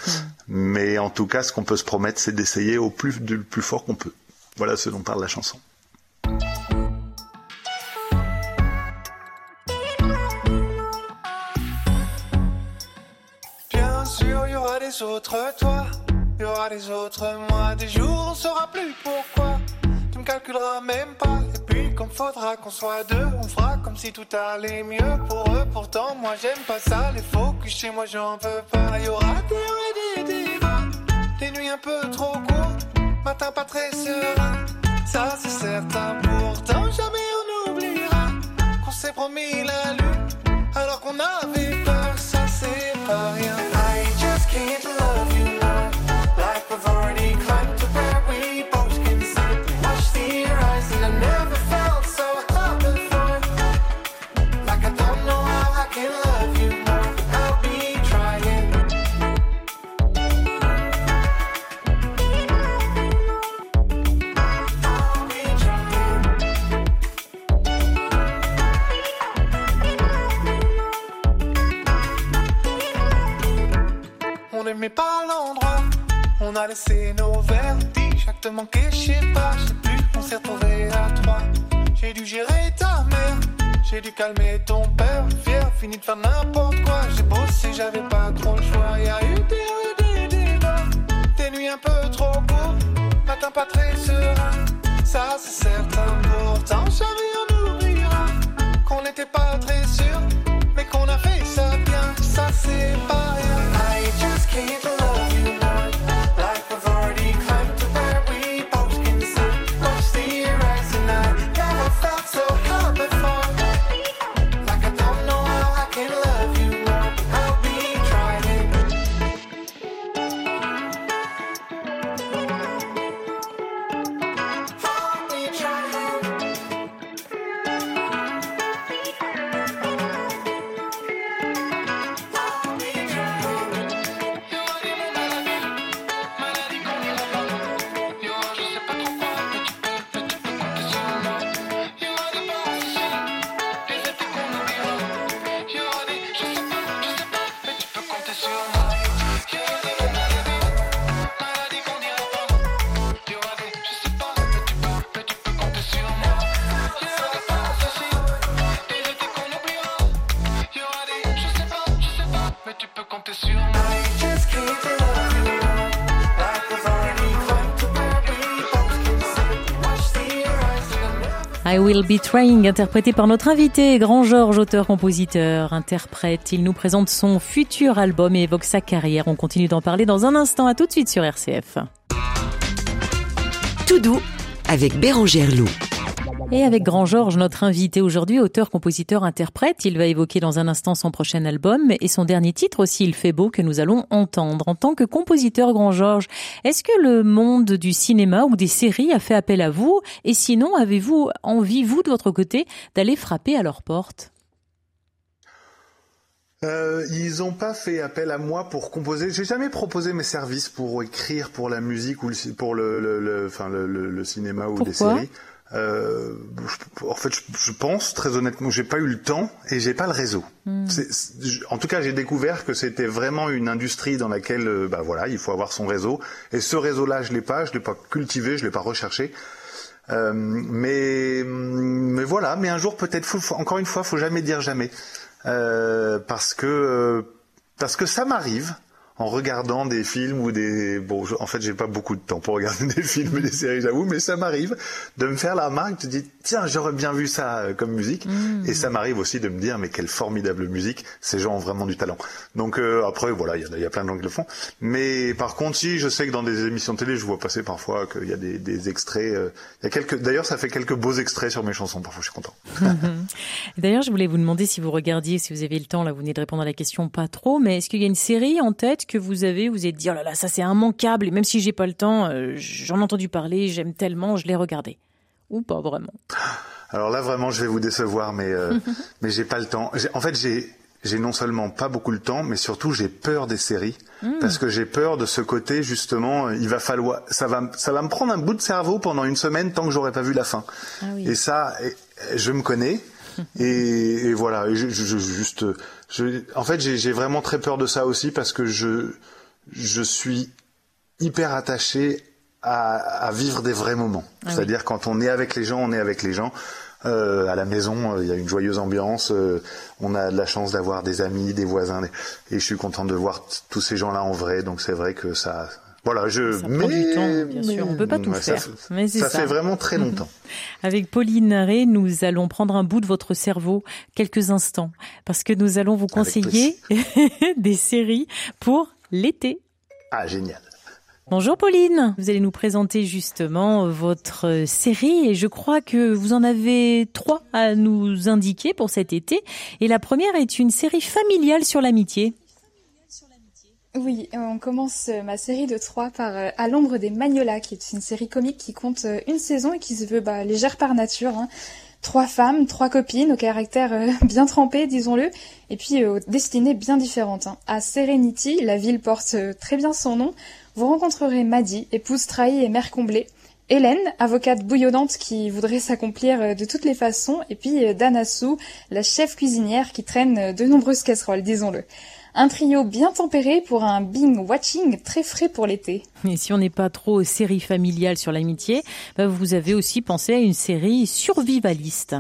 Mais en tout cas ce qu'on peut se promettre c'est d'essayer au plus du plus fort qu'on peut voilà ce dont parle la chanson.
Bien sûr, il y aura des autres toi, il y aura des autres moi. Des jours, on saura plus pourquoi. Tu me calculeras même pas. Et puis, quand faudra qu'on soit deux, on fera comme si tout allait mieux pour eux. Pourtant, moi, j'aime pas ça. Les focus chez moi, j'en veux pas. Il y aura des et des des nuits un peu trop courtes matin pas très serein, ça c'est certain. Pourtant jamais on oubliera qu'on s'est promis la lune, alors qu'on avait peur, ça c'est pas rien. I just can't love you now, like we've mais pas l'endroit. On a laissé nos verres, chaque te manquait, je sais pas, je sais plus, on s'est retrouvés à trois. J'ai dû gérer ta mère, j'ai dû calmer ton père, fier, fini de faire n'importe quoi. J'ai bossé, j'avais pas trop le choix. Y a eu des des débats, des nuits un peu trop courtes, matin pas très serein, ça c'est certain. Pourtant, jamais on oubliera qu'on n'était pas très sûr, mais qu'on a fait ça bien, ça c'est pas rien. I just can't love I
Will Be Trying, interprété par notre invité, Grand Georges, auteur, compositeur, interprète. Il nous présente son futur album et évoque sa carrière. On continue d'en parler dans un instant. À tout de suite sur RCF.
Tout doux avec Bérangère Loup.
Et avec Grand Georges, notre invité aujourd'hui, auteur, compositeur, interprète, il va évoquer dans un instant son prochain album et son dernier titre aussi, Il fait beau, que nous allons entendre. En tant que compositeur, Grand Georges, est-ce que le monde du cinéma ou des séries a fait appel à vous? Et sinon, avez-vous envie, vous, de votre côté, d'aller frapper à leur porte?
Euh, ils n'ont pas fait appel à moi pour composer. J'ai jamais proposé mes services pour écrire pour la musique ou le, pour le, le, le- enfin, le, le- le cinéma ou des séries. Euh, je- en fait, je, je pense très honnêtement, j'ai pas eu le temps et j'ai pas le réseau. Je- en tout cas, j'ai découvert que c'était vraiment une industrie dans laquelle, euh, bah voilà, il faut avoir son réseau. Et ce réseau-là, je l'ai pas, je l'ai pas cultivé, je l'ai pas recherché. Euh, mais mais voilà, mais un jour peut-être. faut- faut- encore une fois, faut jamais dire jamais. Euh, parce que parce que ça m'arrive en regardant des films ou des bon je- en fait j'ai pas beaucoup de temps pour regarder des films et des séries j'avoue mais ça m'arrive de me faire la remarque de dire tiens j'aurais bien vu ça euh, comme musique. Et ça m'arrive aussi de me dire mais quelle formidable musique ces gens ont vraiment du talent. Donc euh, après voilà il y, a- il y a plein de gens qui le font. Mais par contre si je sais que dans des émissions de télé je vois passer parfois qu'il y a des, des extraits euh, il y a quelques d'ailleurs ça fait quelques beaux extraits sur mes chansons parfois je suis content.
D'ailleurs, je voulais vous demander si vous regardiez, si vous avez le temps, là vous venez de répondre à la question pas trop, mais est-ce qu'il y a une série en tête que vous avez, vous êtes dit, oh là là, ça c'est immanquable, et même si j'ai pas le temps, euh, j'en ai entendu parler, j'aime tellement, je l'ai regardé. Ou pas vraiment
Alors là, vraiment, je vais vous décevoir, mais euh, mais j'ai pas le temps. En fait, j'ai j'ai non seulement pas beaucoup le temps, mais surtout j'ai peur des séries parce que j'ai peur de ce côté justement. euh, Il va falloir, ça va, ça va me prendre un bout de cerveau pendant une semaine tant que j'aurai pas vu la fin.
Ah oui.
Et ça, je me connais. Et, et voilà, je, je- juste, je, en fait, j'ai vraiment très peur de ça aussi parce que je, je suis hyper attaché à, à vivre des vrais moments.
Ah oui.
C'est-à-dire quand on est avec les gens, on est avec les gens. Euh, à la maison, euh, il y a une joyeuse ambiance. euh, on a de la chance d'avoir des amis, des voisins, et je suis content de voir tous ces gens-là en vrai. Donc c'est vrai que ça, voilà, je.
Ça prend du temps, bien sûr. On peut pas tout
ouais, ça
faire, mais c'est
ça
ça.
fait vraiment très longtemps.
Avec Pauline Naré, nous allons prendre un bout de votre cerveau quelques instants parce que nous allons vous conseiller des séries pour l'été.
Ah génial.
Bonjour Pauline, vous allez nous présenter justement votre série et je crois que vous en avez trois à nous indiquer pour cet été. Et la première est une série familiale sur l'amitié.
Oui, euh, on commence euh, ma série de trois par euh, À l'ombre des Magnolas, qui est une série comique qui compte une saison et qui se veut bah, légère par nature. hein. Trois femmes, trois copines, au caractère bien trempé, disons-le, et puis aux destinées bien différentes. hein. À Serenity, la ville porte très bien son nom, vous rencontrerez Maddie, épouse trahie et mère comblée. Hélène, avocate bouillonnante qui voudrait s'accomplir de toutes les façons, et puis Dana Sue, la chef cuisinière qui traîne de nombreuses casseroles, disons-le. Un trio bien tempéré pour un bing watching très frais pour l'été.
Et si on n'est pas trop série familiale sur l'amitié, bah, vous avez aussi pensé à une série survivaliste.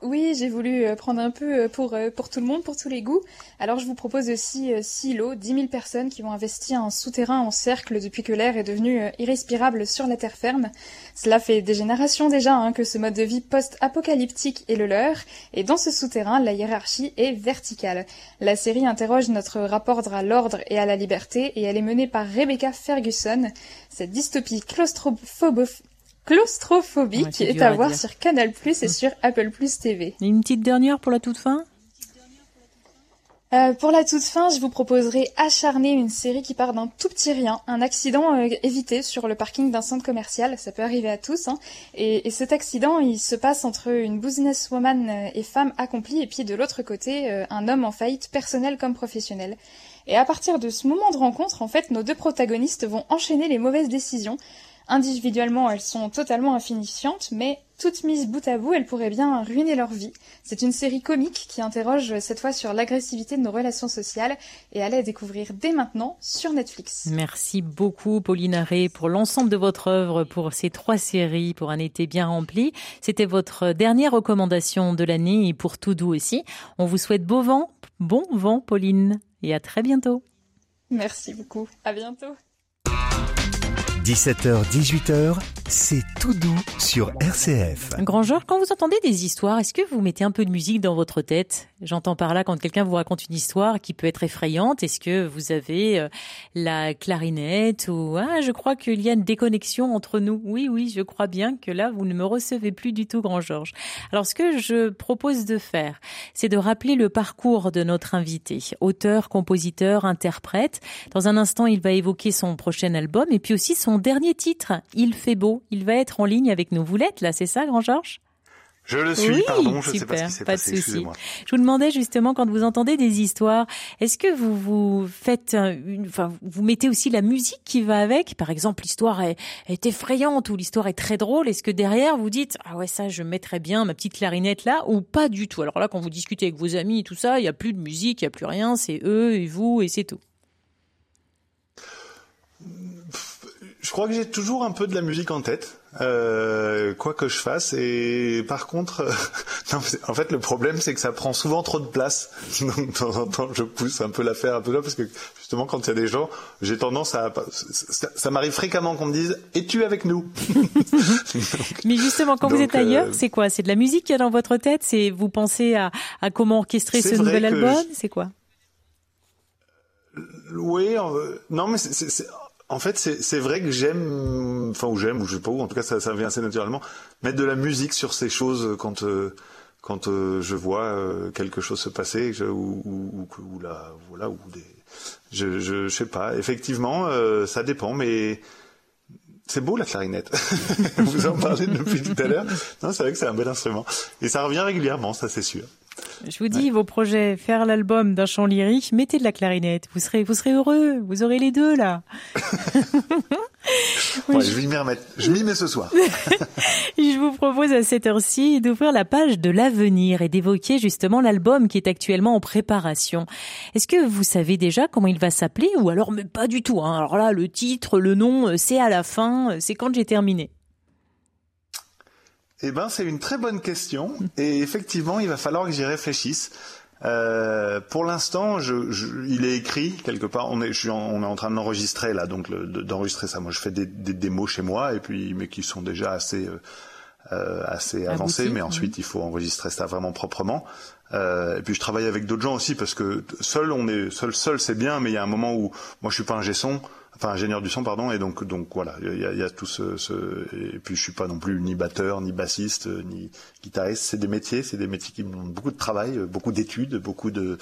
Oui, j'ai voulu euh, prendre un peu euh, pour, euh, pour tout le monde, pour tous les goûts. Alors je vous propose aussi Silo, 10 000 personnes qui vont investir un souterrain en cercle depuis que l'air est devenu irrespirable sur la terre ferme. Cela fait des générations déjà hein, que ce mode de vie post-apocalyptique est le leur, et dans ce souterrain, la hiérarchie est verticale. La série interroge notre rapport à l'ordre et à la liberté, et elle est menée par Rebecca Ferguson. Cette dystopie claustrophobe claustrophobique qui est à, voir sur Canal Plus et mm. sur Apple Plus TV.
une petite dernière pour la toute fin
euh, pour la toute fin, je vous proposerai Acharné, une série qui part d'un tout petit rien, un accident euh, évité sur le parking d'un centre commercial, ça peut arriver à tous, hein. et, cet accident, il se passe entre une businesswoman euh, et femme accomplie, et puis de l'autre côté, un homme en faillite, personnel comme professionnel. Et à partir de ce moment de rencontre, en fait, nos deux protagonistes vont enchaîner les mauvaises décisions, Individuellement, elles sont totalement insignifiantes, mais toutes mises bout à bout, elles pourraient bien ruiner leur vie. C'est une série comique qui interroge cette fois sur l'agressivité de nos relations sociales et allez découvrir dès maintenant sur Netflix.
Merci beaucoup Pauline Arré pour l'ensemble de votre œuvre, pour ces trois séries, pour un été bien rempli. C'était votre dernière recommandation de l'année et pour tout doux aussi. On vous souhaite beau vent, bon vent Pauline, et à très bientôt.
Merci beaucoup. À bientôt.
17h, 18h, c'est tout doux sur RCF.
Grand Georges, quand vous entendez des histoires, est-ce que vous mettez un peu de musique dans votre tête? J'entends par là quand quelqu'un vous raconte une histoire qui peut être effrayante, est-ce que vous avez euh, la clarinette ou ah, je crois qu'il y a une déconnexion entre nous. Oui, oui, je crois bien que là vous ne me recevez plus du tout, Grand Georges. Alors ce que je propose de faire, c'est de rappeler le parcours de notre invité, auteur, compositeur, interprète. Dans un instant, il va évoquer son prochain album et puis aussi son dernier titre, Il fait beau. Il va être en ligne avec nous. Vous l'êtes là, c'est ça, Grand Georges?
Je le suis,
oui,
pardon,
je
super, sais pas ce qui s'est passé, de souci.
Je vous demandais justement quand vous entendez des histoires, est-ce que vous vous faites une, enfin, vous mettez aussi la musique qui va avec? Par exemple, l'histoire est, est, effrayante ou l'histoire est très drôle. Est-ce que derrière vous dites ah ouais ça je mettrais bien ma petite clarinette là ou pas du tout? Alors là, quand vous discutez avec vos amis et tout ça, il y a plus de musique, il y a plus rien, c'est eux et vous et c'est tout.
Je crois que j'ai toujours un peu de la musique en tête, euh, quoi que je fasse. Et par contre, euh, non, en fait, le problème, c'est que ça prend souvent trop de place. Donc, de temps en temps, je pousse un peu l'affaire un peu là, parce que justement, quand il y a des gens, j'ai tendance à... Ça, m'arrive fréquemment qu'on me dise « Es-tu avec nous ?»
Mais justement, quand vous êtes ailleurs, euh, c'est quoi? C'est de la musique qu'il y a dans votre tête? C'est Vous pensez à, à comment orchestrer ce nouvel album? C'est quoi?
Oui, non, mais c'est en fait, c'est vrai que j'aime, enfin, ou j'aime, ou je sais pas où, en tout cas, ça, ça vient assez naturellement, mettre de la musique sur ces choses quand, euh, quand euh, je vois euh, quelque chose se passer, je, ou, ou, ou, là, voilà, ou des, je, je, je sais pas. Effectivement, ça dépend, mais c'est beau la clarinette. Vous en parlez depuis tout à l'heure. Non, c'est vrai que c'est un bel instrument, et ça revient régulièrement, ça c'est sûr.
Je vous dis, vos projets, faire l'album d'un chant lyrique, mettez de la clarinette. Vous serez, vous serez heureux. Vous aurez les deux, là.
je... vais m'y remettre. Je m'y mets ce soir.
je vous propose à cette heure-ci d'ouvrir la page de l'avenir et d'évoquer justement l'album qui est actuellement en préparation. Est-ce que vous savez déjà comment il va s'appeler ou alors mais pas du tout hein Alors là, le titre, le nom, c'est à la fin, c'est quand j'ai terminé.
Eh ben, c'est une très bonne question. Et effectivement, il va falloir que j'y réfléchisse. Euh, pour l'instant, je, je, il est écrit quelque part. On est, je suis en, on est en train de l'enregistrer là, donc d'enregistrer ça. Moi, je fais des, des, démos chez moi et puis, mais qui sont déjà assez, euh, euh assez avancés. Mais ensuite, il faut enregistrer ça vraiment proprement. Euh, et puis, je travaille avec d'autres gens aussi parce que seul, on est seul, seul, c'est bien. Mais il y a un moment où moi, je suis pas un son enfin ingénieur du son pardon et donc donc voilà il y a, y a, tout ce, ce, et puis je suis pas non plus ni batteur ni bassiste ni guitariste. C'est des métiers c'est des métiers qui me demandent beaucoup de travail beaucoup d'études beaucoup de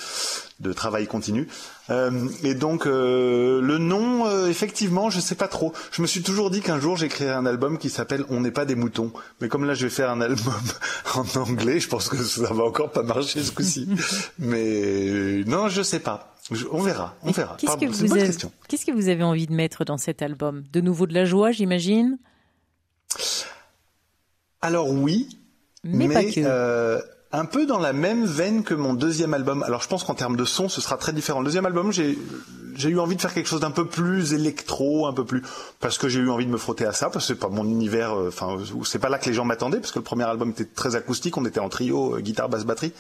de travail continu. Euh, et donc euh, le nom euh, effectivement je sais pas trop. Je me suis toujours dit qu'un jour j'écrirais un album qui s'appelle on n'est pas des moutons. Mais comme là je vais faire un album en anglais je pense que ça va encore pas marcher ce coup-ci. Mais non je sais pas on verra, on verra.
Qu'est-ce que, vous avez, qu'est-ce que vous avez envie de mettre dans cet album? De nouveau de la joie, j'imagine?
Alors oui, mais, pas que. Euh, un peu dans la même veine que mon deuxième album. Alors je pense qu'en termes de son, ce sera très différent. Le deuxième album, j'ai j'ai eu envie de faire quelque chose d'un peu plus électro, un peu plus parce que j'ai eu envie de me frotter à ça parce que c'est pas mon univers. euh, Enfin, c'est pas là que les gens m'attendaient parce que le premier album était très acoustique. On était en trio, euh, guitare, basse, batterie.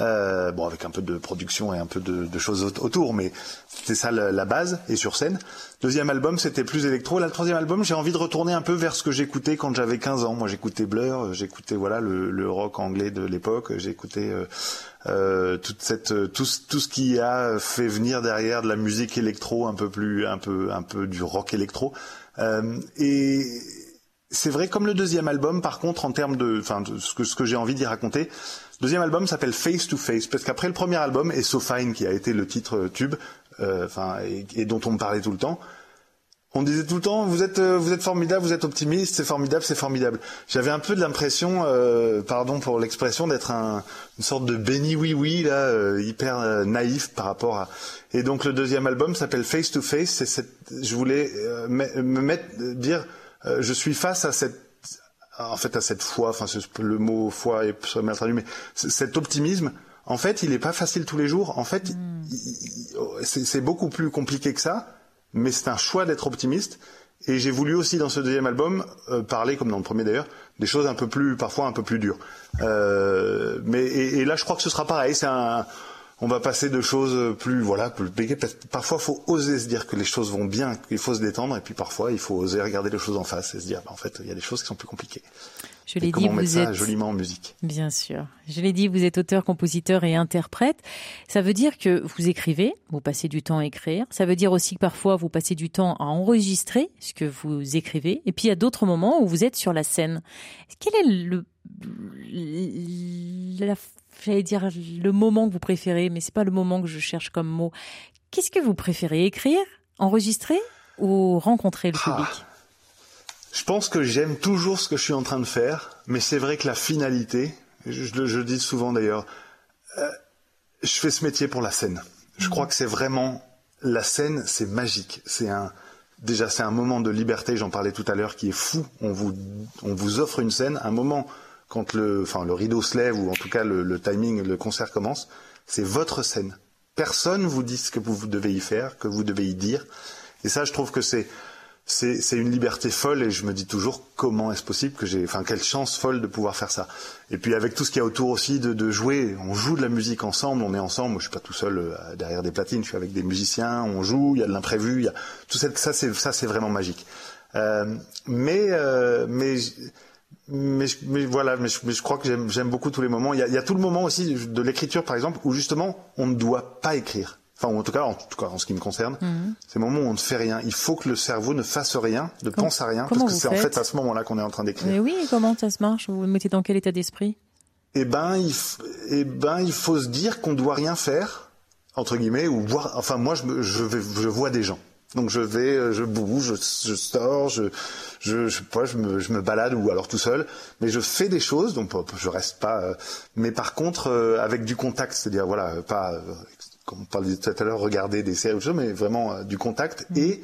Euh, bon, avec un peu de production et un peu de, de choses aut- autour, mais c'était ça la, base et sur scène. Deuxième album, c'était plus électro. Là, le troisième album, j'ai envie de retourner un peu vers ce que j'écoutais quand j'avais 15 ans. Moi, j'écoutais Blur, euh, j'écoutais voilà le, le rock anglais de l'époque, j'écoutais euh, euh, toute cette euh, tout, tout ce qui a fait venir derrière de la musique électro, un peu plus un peu un peu du rock électro. Euh, et c'est vrai comme le deuxième album, par contre, en termes de, enfin, ce que ce que j'ai envie d'y raconter. Deuxième album s'appelle Face to Face parce qu'après le premier album et So Fine qui a été le titre euh, tube, euh, enfin et, et dont on me parlait tout le temps. On disait tout le temps, vous êtes, euh, vous êtes formidable, vous êtes optimiste, c'est formidable, c'est formidable. J'avais un peu de l'impression, euh, pardon pour l'expression, d'être un, une sorte de béni oui oui là, euh, hyper euh, naïf par rapport à. Et donc le deuxième album s'appelle Face to Face. C'est cette, je voulais euh, me me mettre, euh, dire, euh, je suis face à cette, en fait à cette foi. Enfin le mot foi est mal traduit, mais cet optimisme. En fait, il est pas facile tous les jours. En fait, c'est c'est beaucoup plus compliqué que ça mais c'est un choix d'être optimiste. Et j'ai voulu aussi dans ce deuxième album euh, parler, comme dans le premier d'ailleurs, des choses un peu plus, parfois un peu plus dures. Euh, mais et, et là, je crois que ce sera pareil. C'est un, on va passer de choses plus, voilà, plus Parfois, faut oser se dire que les choses vont bien, qu'il faut se détendre, et puis parfois, il faut oser regarder les choses en face et se dire, bah, en fait, il y a des choses qui sont plus compliquées.
Je l'ai dit, vous êtes
joliment en musique.
Bien sûr. Je l'ai dit, vous êtes auteur, compositeur et interprète. Ça veut dire que vous écrivez, vous passez du temps à écrire. Ça veut dire aussi que parfois vous passez du temps à enregistrer ce que vous écrivez. Et puis il y a d'autres moments où vous êtes sur la scène. Quel est le, la- j'allais dire le moment que vous préférez, mais c'est pas le moment que je cherche comme mot. Qu'est-ce que vous préférez écrire, enregistrer ou rencontrer le
Ah.
public?
Je pense que j'aime toujours ce que je suis en train de faire, mais c'est vrai que la finalité, je, le- je dis souvent d'ailleurs, euh, je fais ce métier pour la scène. Je crois que c'est vraiment la scène, c'est magique. C'est un déjà c'est un moment de liberté, j'en parlais tout à l'heure, qui est fou. On vous on vous offre une scène, un moment quand le enfin le rideau se lève ou en tout cas le, timing, le concert commence, c'est votre scène. Personne vous dit ce que vous devez y faire, que vous devez y dire. Et ça, je trouve que c'est c'est c'est une liberté folle et je me dis toujours comment est-ce possible que j'ai enfin quelle chance folle de pouvoir faire ça et puis avec tout ce qu'il y a autour aussi de, de jouer on joue de la musique ensemble on est ensemble moi je suis pas tout seul euh, derrière des platines je suis avec des musiciens on joue il y a de l'imprévu il y a tout cette, ça c'est ça c'est vraiment magique Euh, mais euh, mais mais, je- mais voilà, mais je, mais je crois que j'aime beaucoup tous les moments. Il y, a, il y a tout le moment aussi de l'écriture, par exemple, où justement on ne doit pas écrire. Enfin, en tout cas, en tout cas, en ce qui me concerne, c'est le moment où on ne fait rien. Il faut que le cerveau ne fasse rien, ne pense à rien, parce que c'est en fait à ce moment-là qu'on est en train d'écrire.
Mais oui, comment ça se marche? Vous vous mettez dans quel état d'esprit?
Eh ben, il, eh ben, il faut se dire qu'on doit rien faire, entre guillemets, ou voir. Enfin, moi, je vois des gens. Donc, je vais, euh, je bouge, je, je sors, je, je, je pas, je me, je me balade ou alors tout seul. Mais je fais des choses, donc je reste pas. euh, mais par contre, euh, avec du contact, c'est-à-dire voilà, pas euh, comme on parlait tout à l'heure, regarder des séries ou choses, mais vraiment du contact et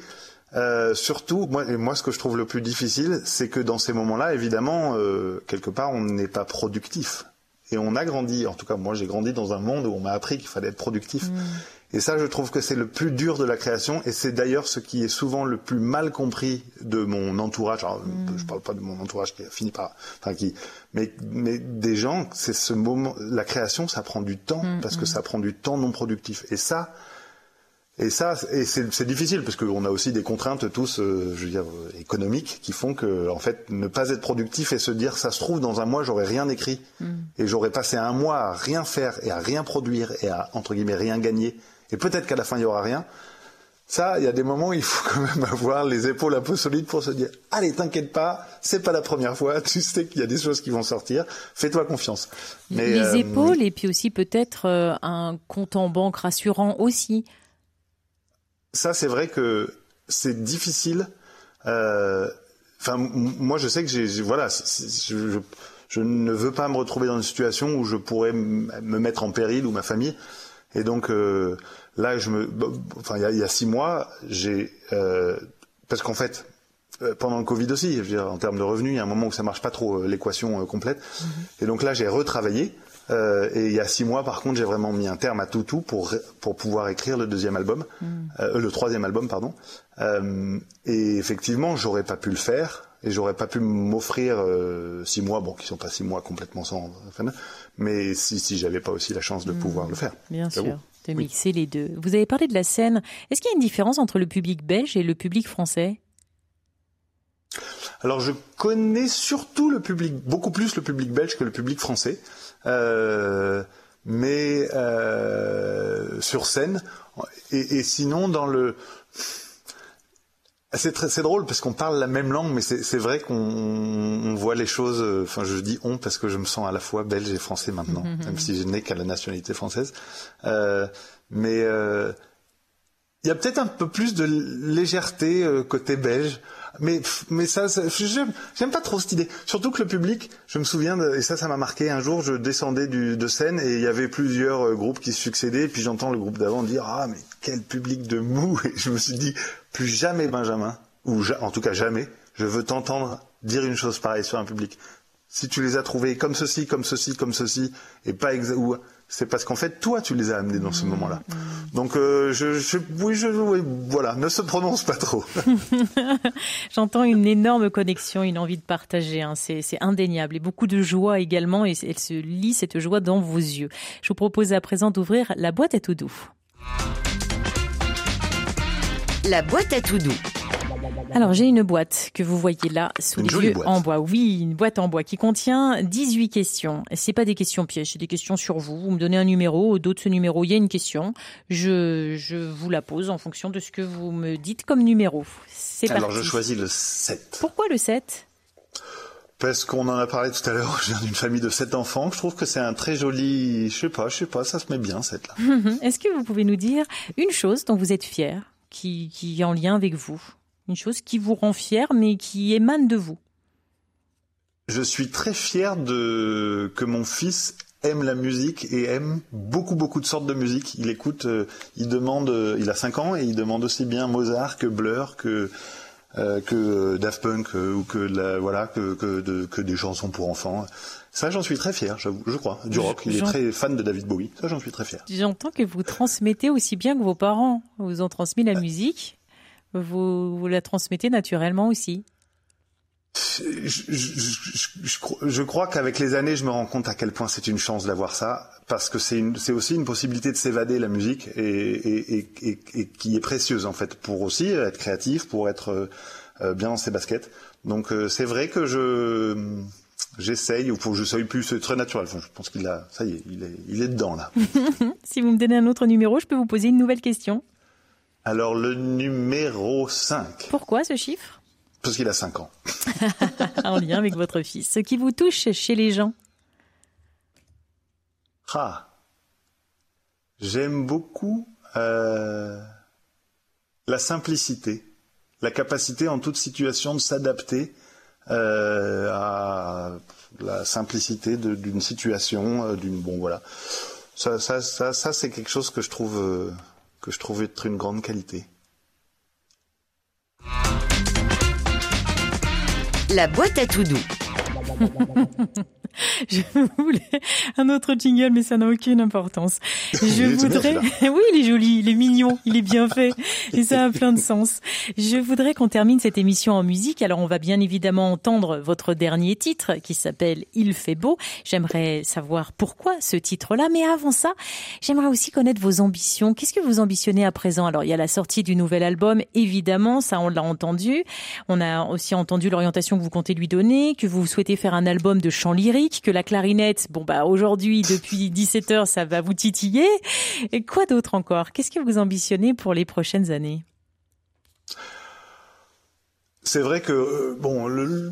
euh, surtout, moi, et moi, ce que je trouve le plus difficile, c'est que dans ces moments-là, évidemment, euh, quelque part, on n'est pas productif. Et on a grandi, en tout cas, moi, j'ai grandi dans un monde où on m'a appris qu'il fallait être productif. Et ça, je trouve que c'est le plus dur de la création, et c'est d'ailleurs ce qui est souvent le plus mal compris de mon entourage. Alors, Je parle pas de mon entourage qui a fini par, enfin qui, mais mais des gens, c'est ce moment. La création, ça prend du temps parce que ça prend du temps non productif. Et ça, et ça, et c'est difficile parce qu'on a aussi des contraintes tous, euh, je veux dire, économiques, qui font que, en fait, ne pas être productif et se dire, ça se trouve, dans un mois, j'aurais rien écrit et j'aurais passé un mois à rien faire et à rien produire et à entre guillemets rien gagner. Et peut-être qu'à la fin il y aura rien. Ça, il y a des moments où il faut quand même avoir les épaules un peu solides pour se dire, allez, t'inquiète pas, c'est pas la première fois, tu sais qu'il y a des choses qui vont sortir, fais-toi confiance. Mais,
Les
euh,
épaules et puis aussi peut-être euh, un compte en banque rassurant aussi.
ça c'est vrai que c'est difficile. euh, Enfin, moi je sais que j'ai, voilà, je, je, je ne veux pas me retrouver dans une situation où je pourrais me mettre en péril ou ma famille. Et donc euh, là, je me, enfin, il y a, il y a six mois, j'ai, euh, parce qu'en fait, euh, pendant le Covid aussi, je veux dire, en termes de revenus, il y a un moment où ça marche pas trop euh, l'équation euh, complète. Et donc là, j'ai retravaillé Euh, et il y a six mois, par contre, j'ai vraiment mis un terme à tout tout pour pour pouvoir écrire le deuxième album, mm. euh, le troisième album, pardon. Euh, et effectivement, j'aurais pas pu le faire et j'aurais pas pu m'offrir euh, six mois, bon, qui sont pas six mois complètement sans, mais si si j'avais pas aussi la chance de mm. pouvoir le faire.
Bien sûr. De mixer les deux. Vous avez parlé de la scène. Est-ce qu'il y a une différence entre le public belge et le public français?
Alors je connais surtout le public, beaucoup plus le public belge que le public français. Euh, mais euh, sur scène. Et, sinon, dans le... C'est c'est drôle parce qu'on parle la même langue, mais c'est vrai qu'on voit les choses. Enfin, je dis on parce que je me sens à la fois belge et français maintenant, même si je n'ai qu'à la nationalité française. Euh, mais il y a peut-être un peu plus de légèreté côté belge mais mais ça, ça j'aime pas trop cette idée. Surtout que le public, je me souviens et ça ça m'a marqué. Un jour, je descendais du, de scène et il y avait plusieurs euh, groupes qui se succédaient. Et puis j'entends le groupe d'avant dire ah mais quel public de mou. Et je me suis dit plus jamais Benjamin ou en tout cas jamais je veux t'entendre dire une chose pareille sur un public. Si tu les as trouvés comme ceci, comme ceci, comme ceci, et pas ou c'est parce qu'en fait toi tu les as amenés dans ce mmh, moment-là. Mmh. Donc euh, je, je, oui, je, voilà, ne se prononce pas trop.
J'entends une énorme connexion, une envie de partager. Hein. C'est indéniable et beaucoup de joie également. Et elle se lit cette joie dans vos yeux. Je vous propose à présent d'ouvrir la boîte à tout doux.
La boîte à tout doux.
Alors j'ai une boîte que vous voyez là sous les yeux en bois. Oui, une boîte en bois qui contient 18 questions. C'est pas des questions pièges, c'est des questions sur vous. Vous me donnez un numéro, au dos de ce numéro, il y a une question. Je, je vous la pose en fonction de ce que vous me dites comme numéro.
C'est Alors je choisis le 7.
Pourquoi le 7
parce qu'on en a parlé tout à l'heure, je viens d'une famille de sept enfants. Je trouve que c'est un très joli, je sais pas, je sais pas, ça se met bien cette là.
Est-ce que vous pouvez nous dire une chose dont vous êtes fier, qui, qui est en lien avec vous une chose qui vous rend fier, mais qui émane de vous.
Je suis très fier de que mon fils aime la musique et aime beaucoup beaucoup de sortes de musique. Il écoute, euh, il demande, euh, il a 5 ans et il demande aussi bien Mozart que Blur que euh, que Daft Punk ou que voilà que, que des chansons pour enfants. Ça, j'en suis très fier, je crois. Du rock, il est très fan de David Bowie. Ça, j'en suis très fier.
J'entends que vous transmettez aussi bien que vos parents vous ont transmis la musique vous, vous la transmettez naturellement aussi
je, je, crois qu'avec les années, je me rends compte à quel point c'est une chance d'avoir ça, parce que c'est aussi une possibilité de s'évader la musique et, et, et, et, qui est précieuse en fait pour aussi être créatif, pour être euh, bien dans ses baskets. Donc euh, c'est vrai que je j'essaye ou pour que je sois plus c'est très naturel. Je pense qu'il a ça y est, il est il est dedans là.
si vous me donnez un autre numéro, je peux vous poser une nouvelle question.
Alors le numéro 5.
Pourquoi ce chiffre?
Parce qu'il a 5 ans.
en lien avec votre fils. Ce qui vous touche chez les gens?
Ah J'aime beaucoup euh, la simplicité, la capacité en toute situation de s'adapter euh, à la simplicité d'une situation, euh, d'une bon voilà. Ça, ça, ça, c'est quelque chose que je trouve que je trouve être une grande qualité.
La boîte à tout doux.
je voulais un autre jingle, mais ça n'a aucune importance. Je voudrais, oui, il est joli, il est mignon, il est bien fait, et ça a plein de sens. Je voudrais qu'on termine cette émission en musique. Alors, on va bien évidemment entendre votre dernier titre qui s'appelle Il fait beau. J'aimerais savoir pourquoi ce titre-là, mais avant ça, j'aimerais aussi connaître vos ambitions. Qu'est-ce que vous ambitionnez à présent? Alors, il y a la sortie du nouvel album, évidemment, ça on l'a entendu. On a aussi entendu l'orientation que vous comptez lui donner, que vous souhaitez faire un album de chant lyrique que la clarinette, bon bah aujourd'hui depuis 17 heures, ça va vous titiller. Et quoi d'autre encore? Qu'est-ce que vous ambitionnez pour les prochaines années?
C'est vrai que euh, bon, le,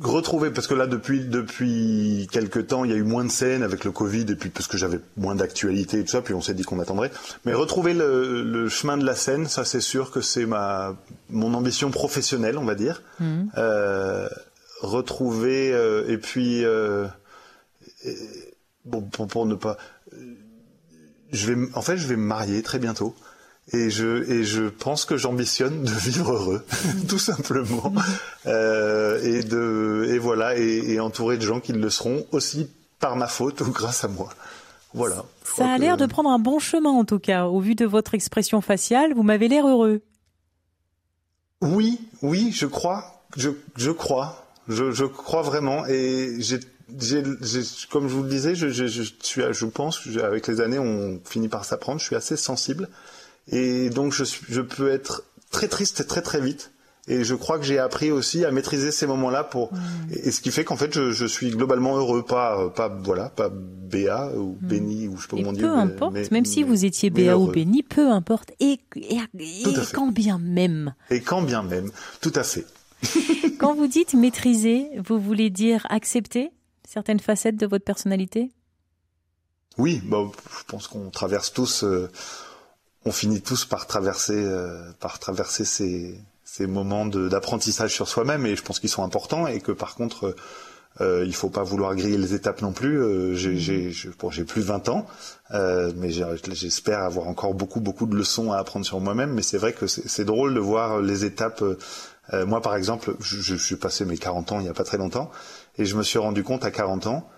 retrouver parce que là depuis depuis quelques temps il y a eu moins de scènes avec le Covid et puis parce que j'avais moins d'actualité et tout ça puis on s'est dit qu'on attendrait mais retrouver le, chemin de la scène ça c'est sûr que c'est ma mon ambition professionnelle on va dire mmh. euh, retrouver euh, et puis euh, bon pour, pour, ne pas je vais en fait je vais me marier très bientôt et je et je pense que j'ambitionne de vivre heureux tout simplement euh, et de et voilà et, et, entouré de gens qui le seront aussi par ma faute ou grâce à moi. Voilà.
Ça a l'air de prendre un bon chemin en tout cas. Au vu de votre expression faciale, vous m'avez l'air heureux.
Oui, oui, je crois. Je, je crois. Je, je crois vraiment. Et j'ai comme je vous le disais, je, je, je, suis, je pense, avec les années, on finit par s'apprendre. Je suis assez sensible, et donc je, je peux être très triste très très vite. Et je crois que j'ai appris aussi à maîtriser ces moments-là pour, mmh. et, ce qui fait qu'en fait, je, je, suis globalement heureux, pas, pas, voilà, pas béa ou mmh. béni ou je sais pas comment dire.
Peu importe, même si vous étiez béa ou béni, peu importe, et, et, quand bien même.
Et quand bien même, tout à fait.
quand vous dites maîtriser, vous voulez dire accepter certaines facettes de votre personnalité?
Oui, bah, je pense qu'on traverse tous, euh, on finit tous par traverser, euh, par traverser ces, ces moments d'apprentissage sur soi-même, et je pense qu'ils sont importants, et que par contre, euh, il faut pas vouloir griller les étapes non plus. Euh, j'ai bon, plus de 20 ans, euh, mais j'espère avoir encore beaucoup beaucoup de leçons à apprendre sur moi-même. Mais c'est vrai que c'est drôle de voir les étapes. Moi, par exemple, je, je, suis passé mes 40 ans il y a pas très longtemps, et je me suis rendu compte à 40 ans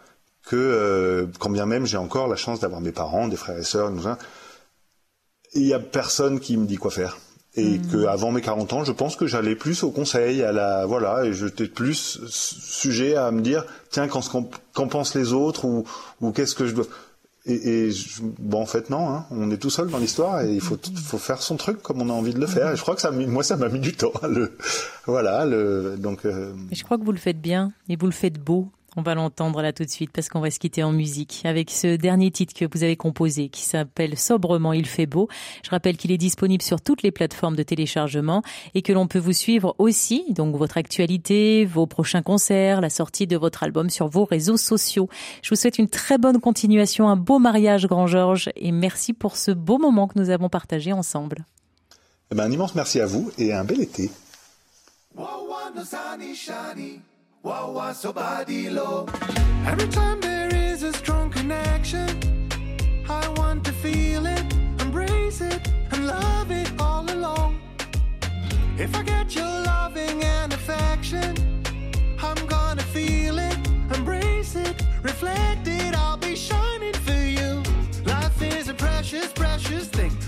que, euh, quand bien même j'ai encore la chance d'avoir mes parents, des frères et sœurs, il y a personne qui me dit quoi faire. Et mmh. que avant mes 40 ans, je pense que j'allais plus au conseil, à la voilà, et j'étais plus sujet à me dire tiens qu'en pensent les autres ou, ou qu'est-ce que je dois et, et bon, en fait, non. Hein. On est tout seul dans l'histoire et il faut, faut faire son truc comme on a envie de le faire. Et je crois que ça, moi, ça m'a mis du temps. Le, voilà. Le, donc. Euh...
Je crois que vous le faites bien et vous le faites beau. On va l'entendre là tout de suite parce qu'on va se quitter en musique avec ce dernier titre que vous avez composé qui s'appelle Sobrement il fait beau. Je rappelle qu'il est disponible sur toutes les plateformes de téléchargement et que l'on peut vous suivre aussi, donc votre actualité, vos prochains concerts, la sortie de votre album sur vos réseaux sociaux. Je vous souhaite une très bonne continuation, un beau mariage Grand Georges et merci pour ce beau moment que nous avons partagé ensemble.
Eh ben, un immense merci à vous et un bel été.
Body low. Every time there is a strong connection, I want to feel it, embrace it, and love it all along. If I get your loving and affection, I'm gonna feel it, embrace it, reflect it, I'll be shining for you. Life is a precious, precious thing.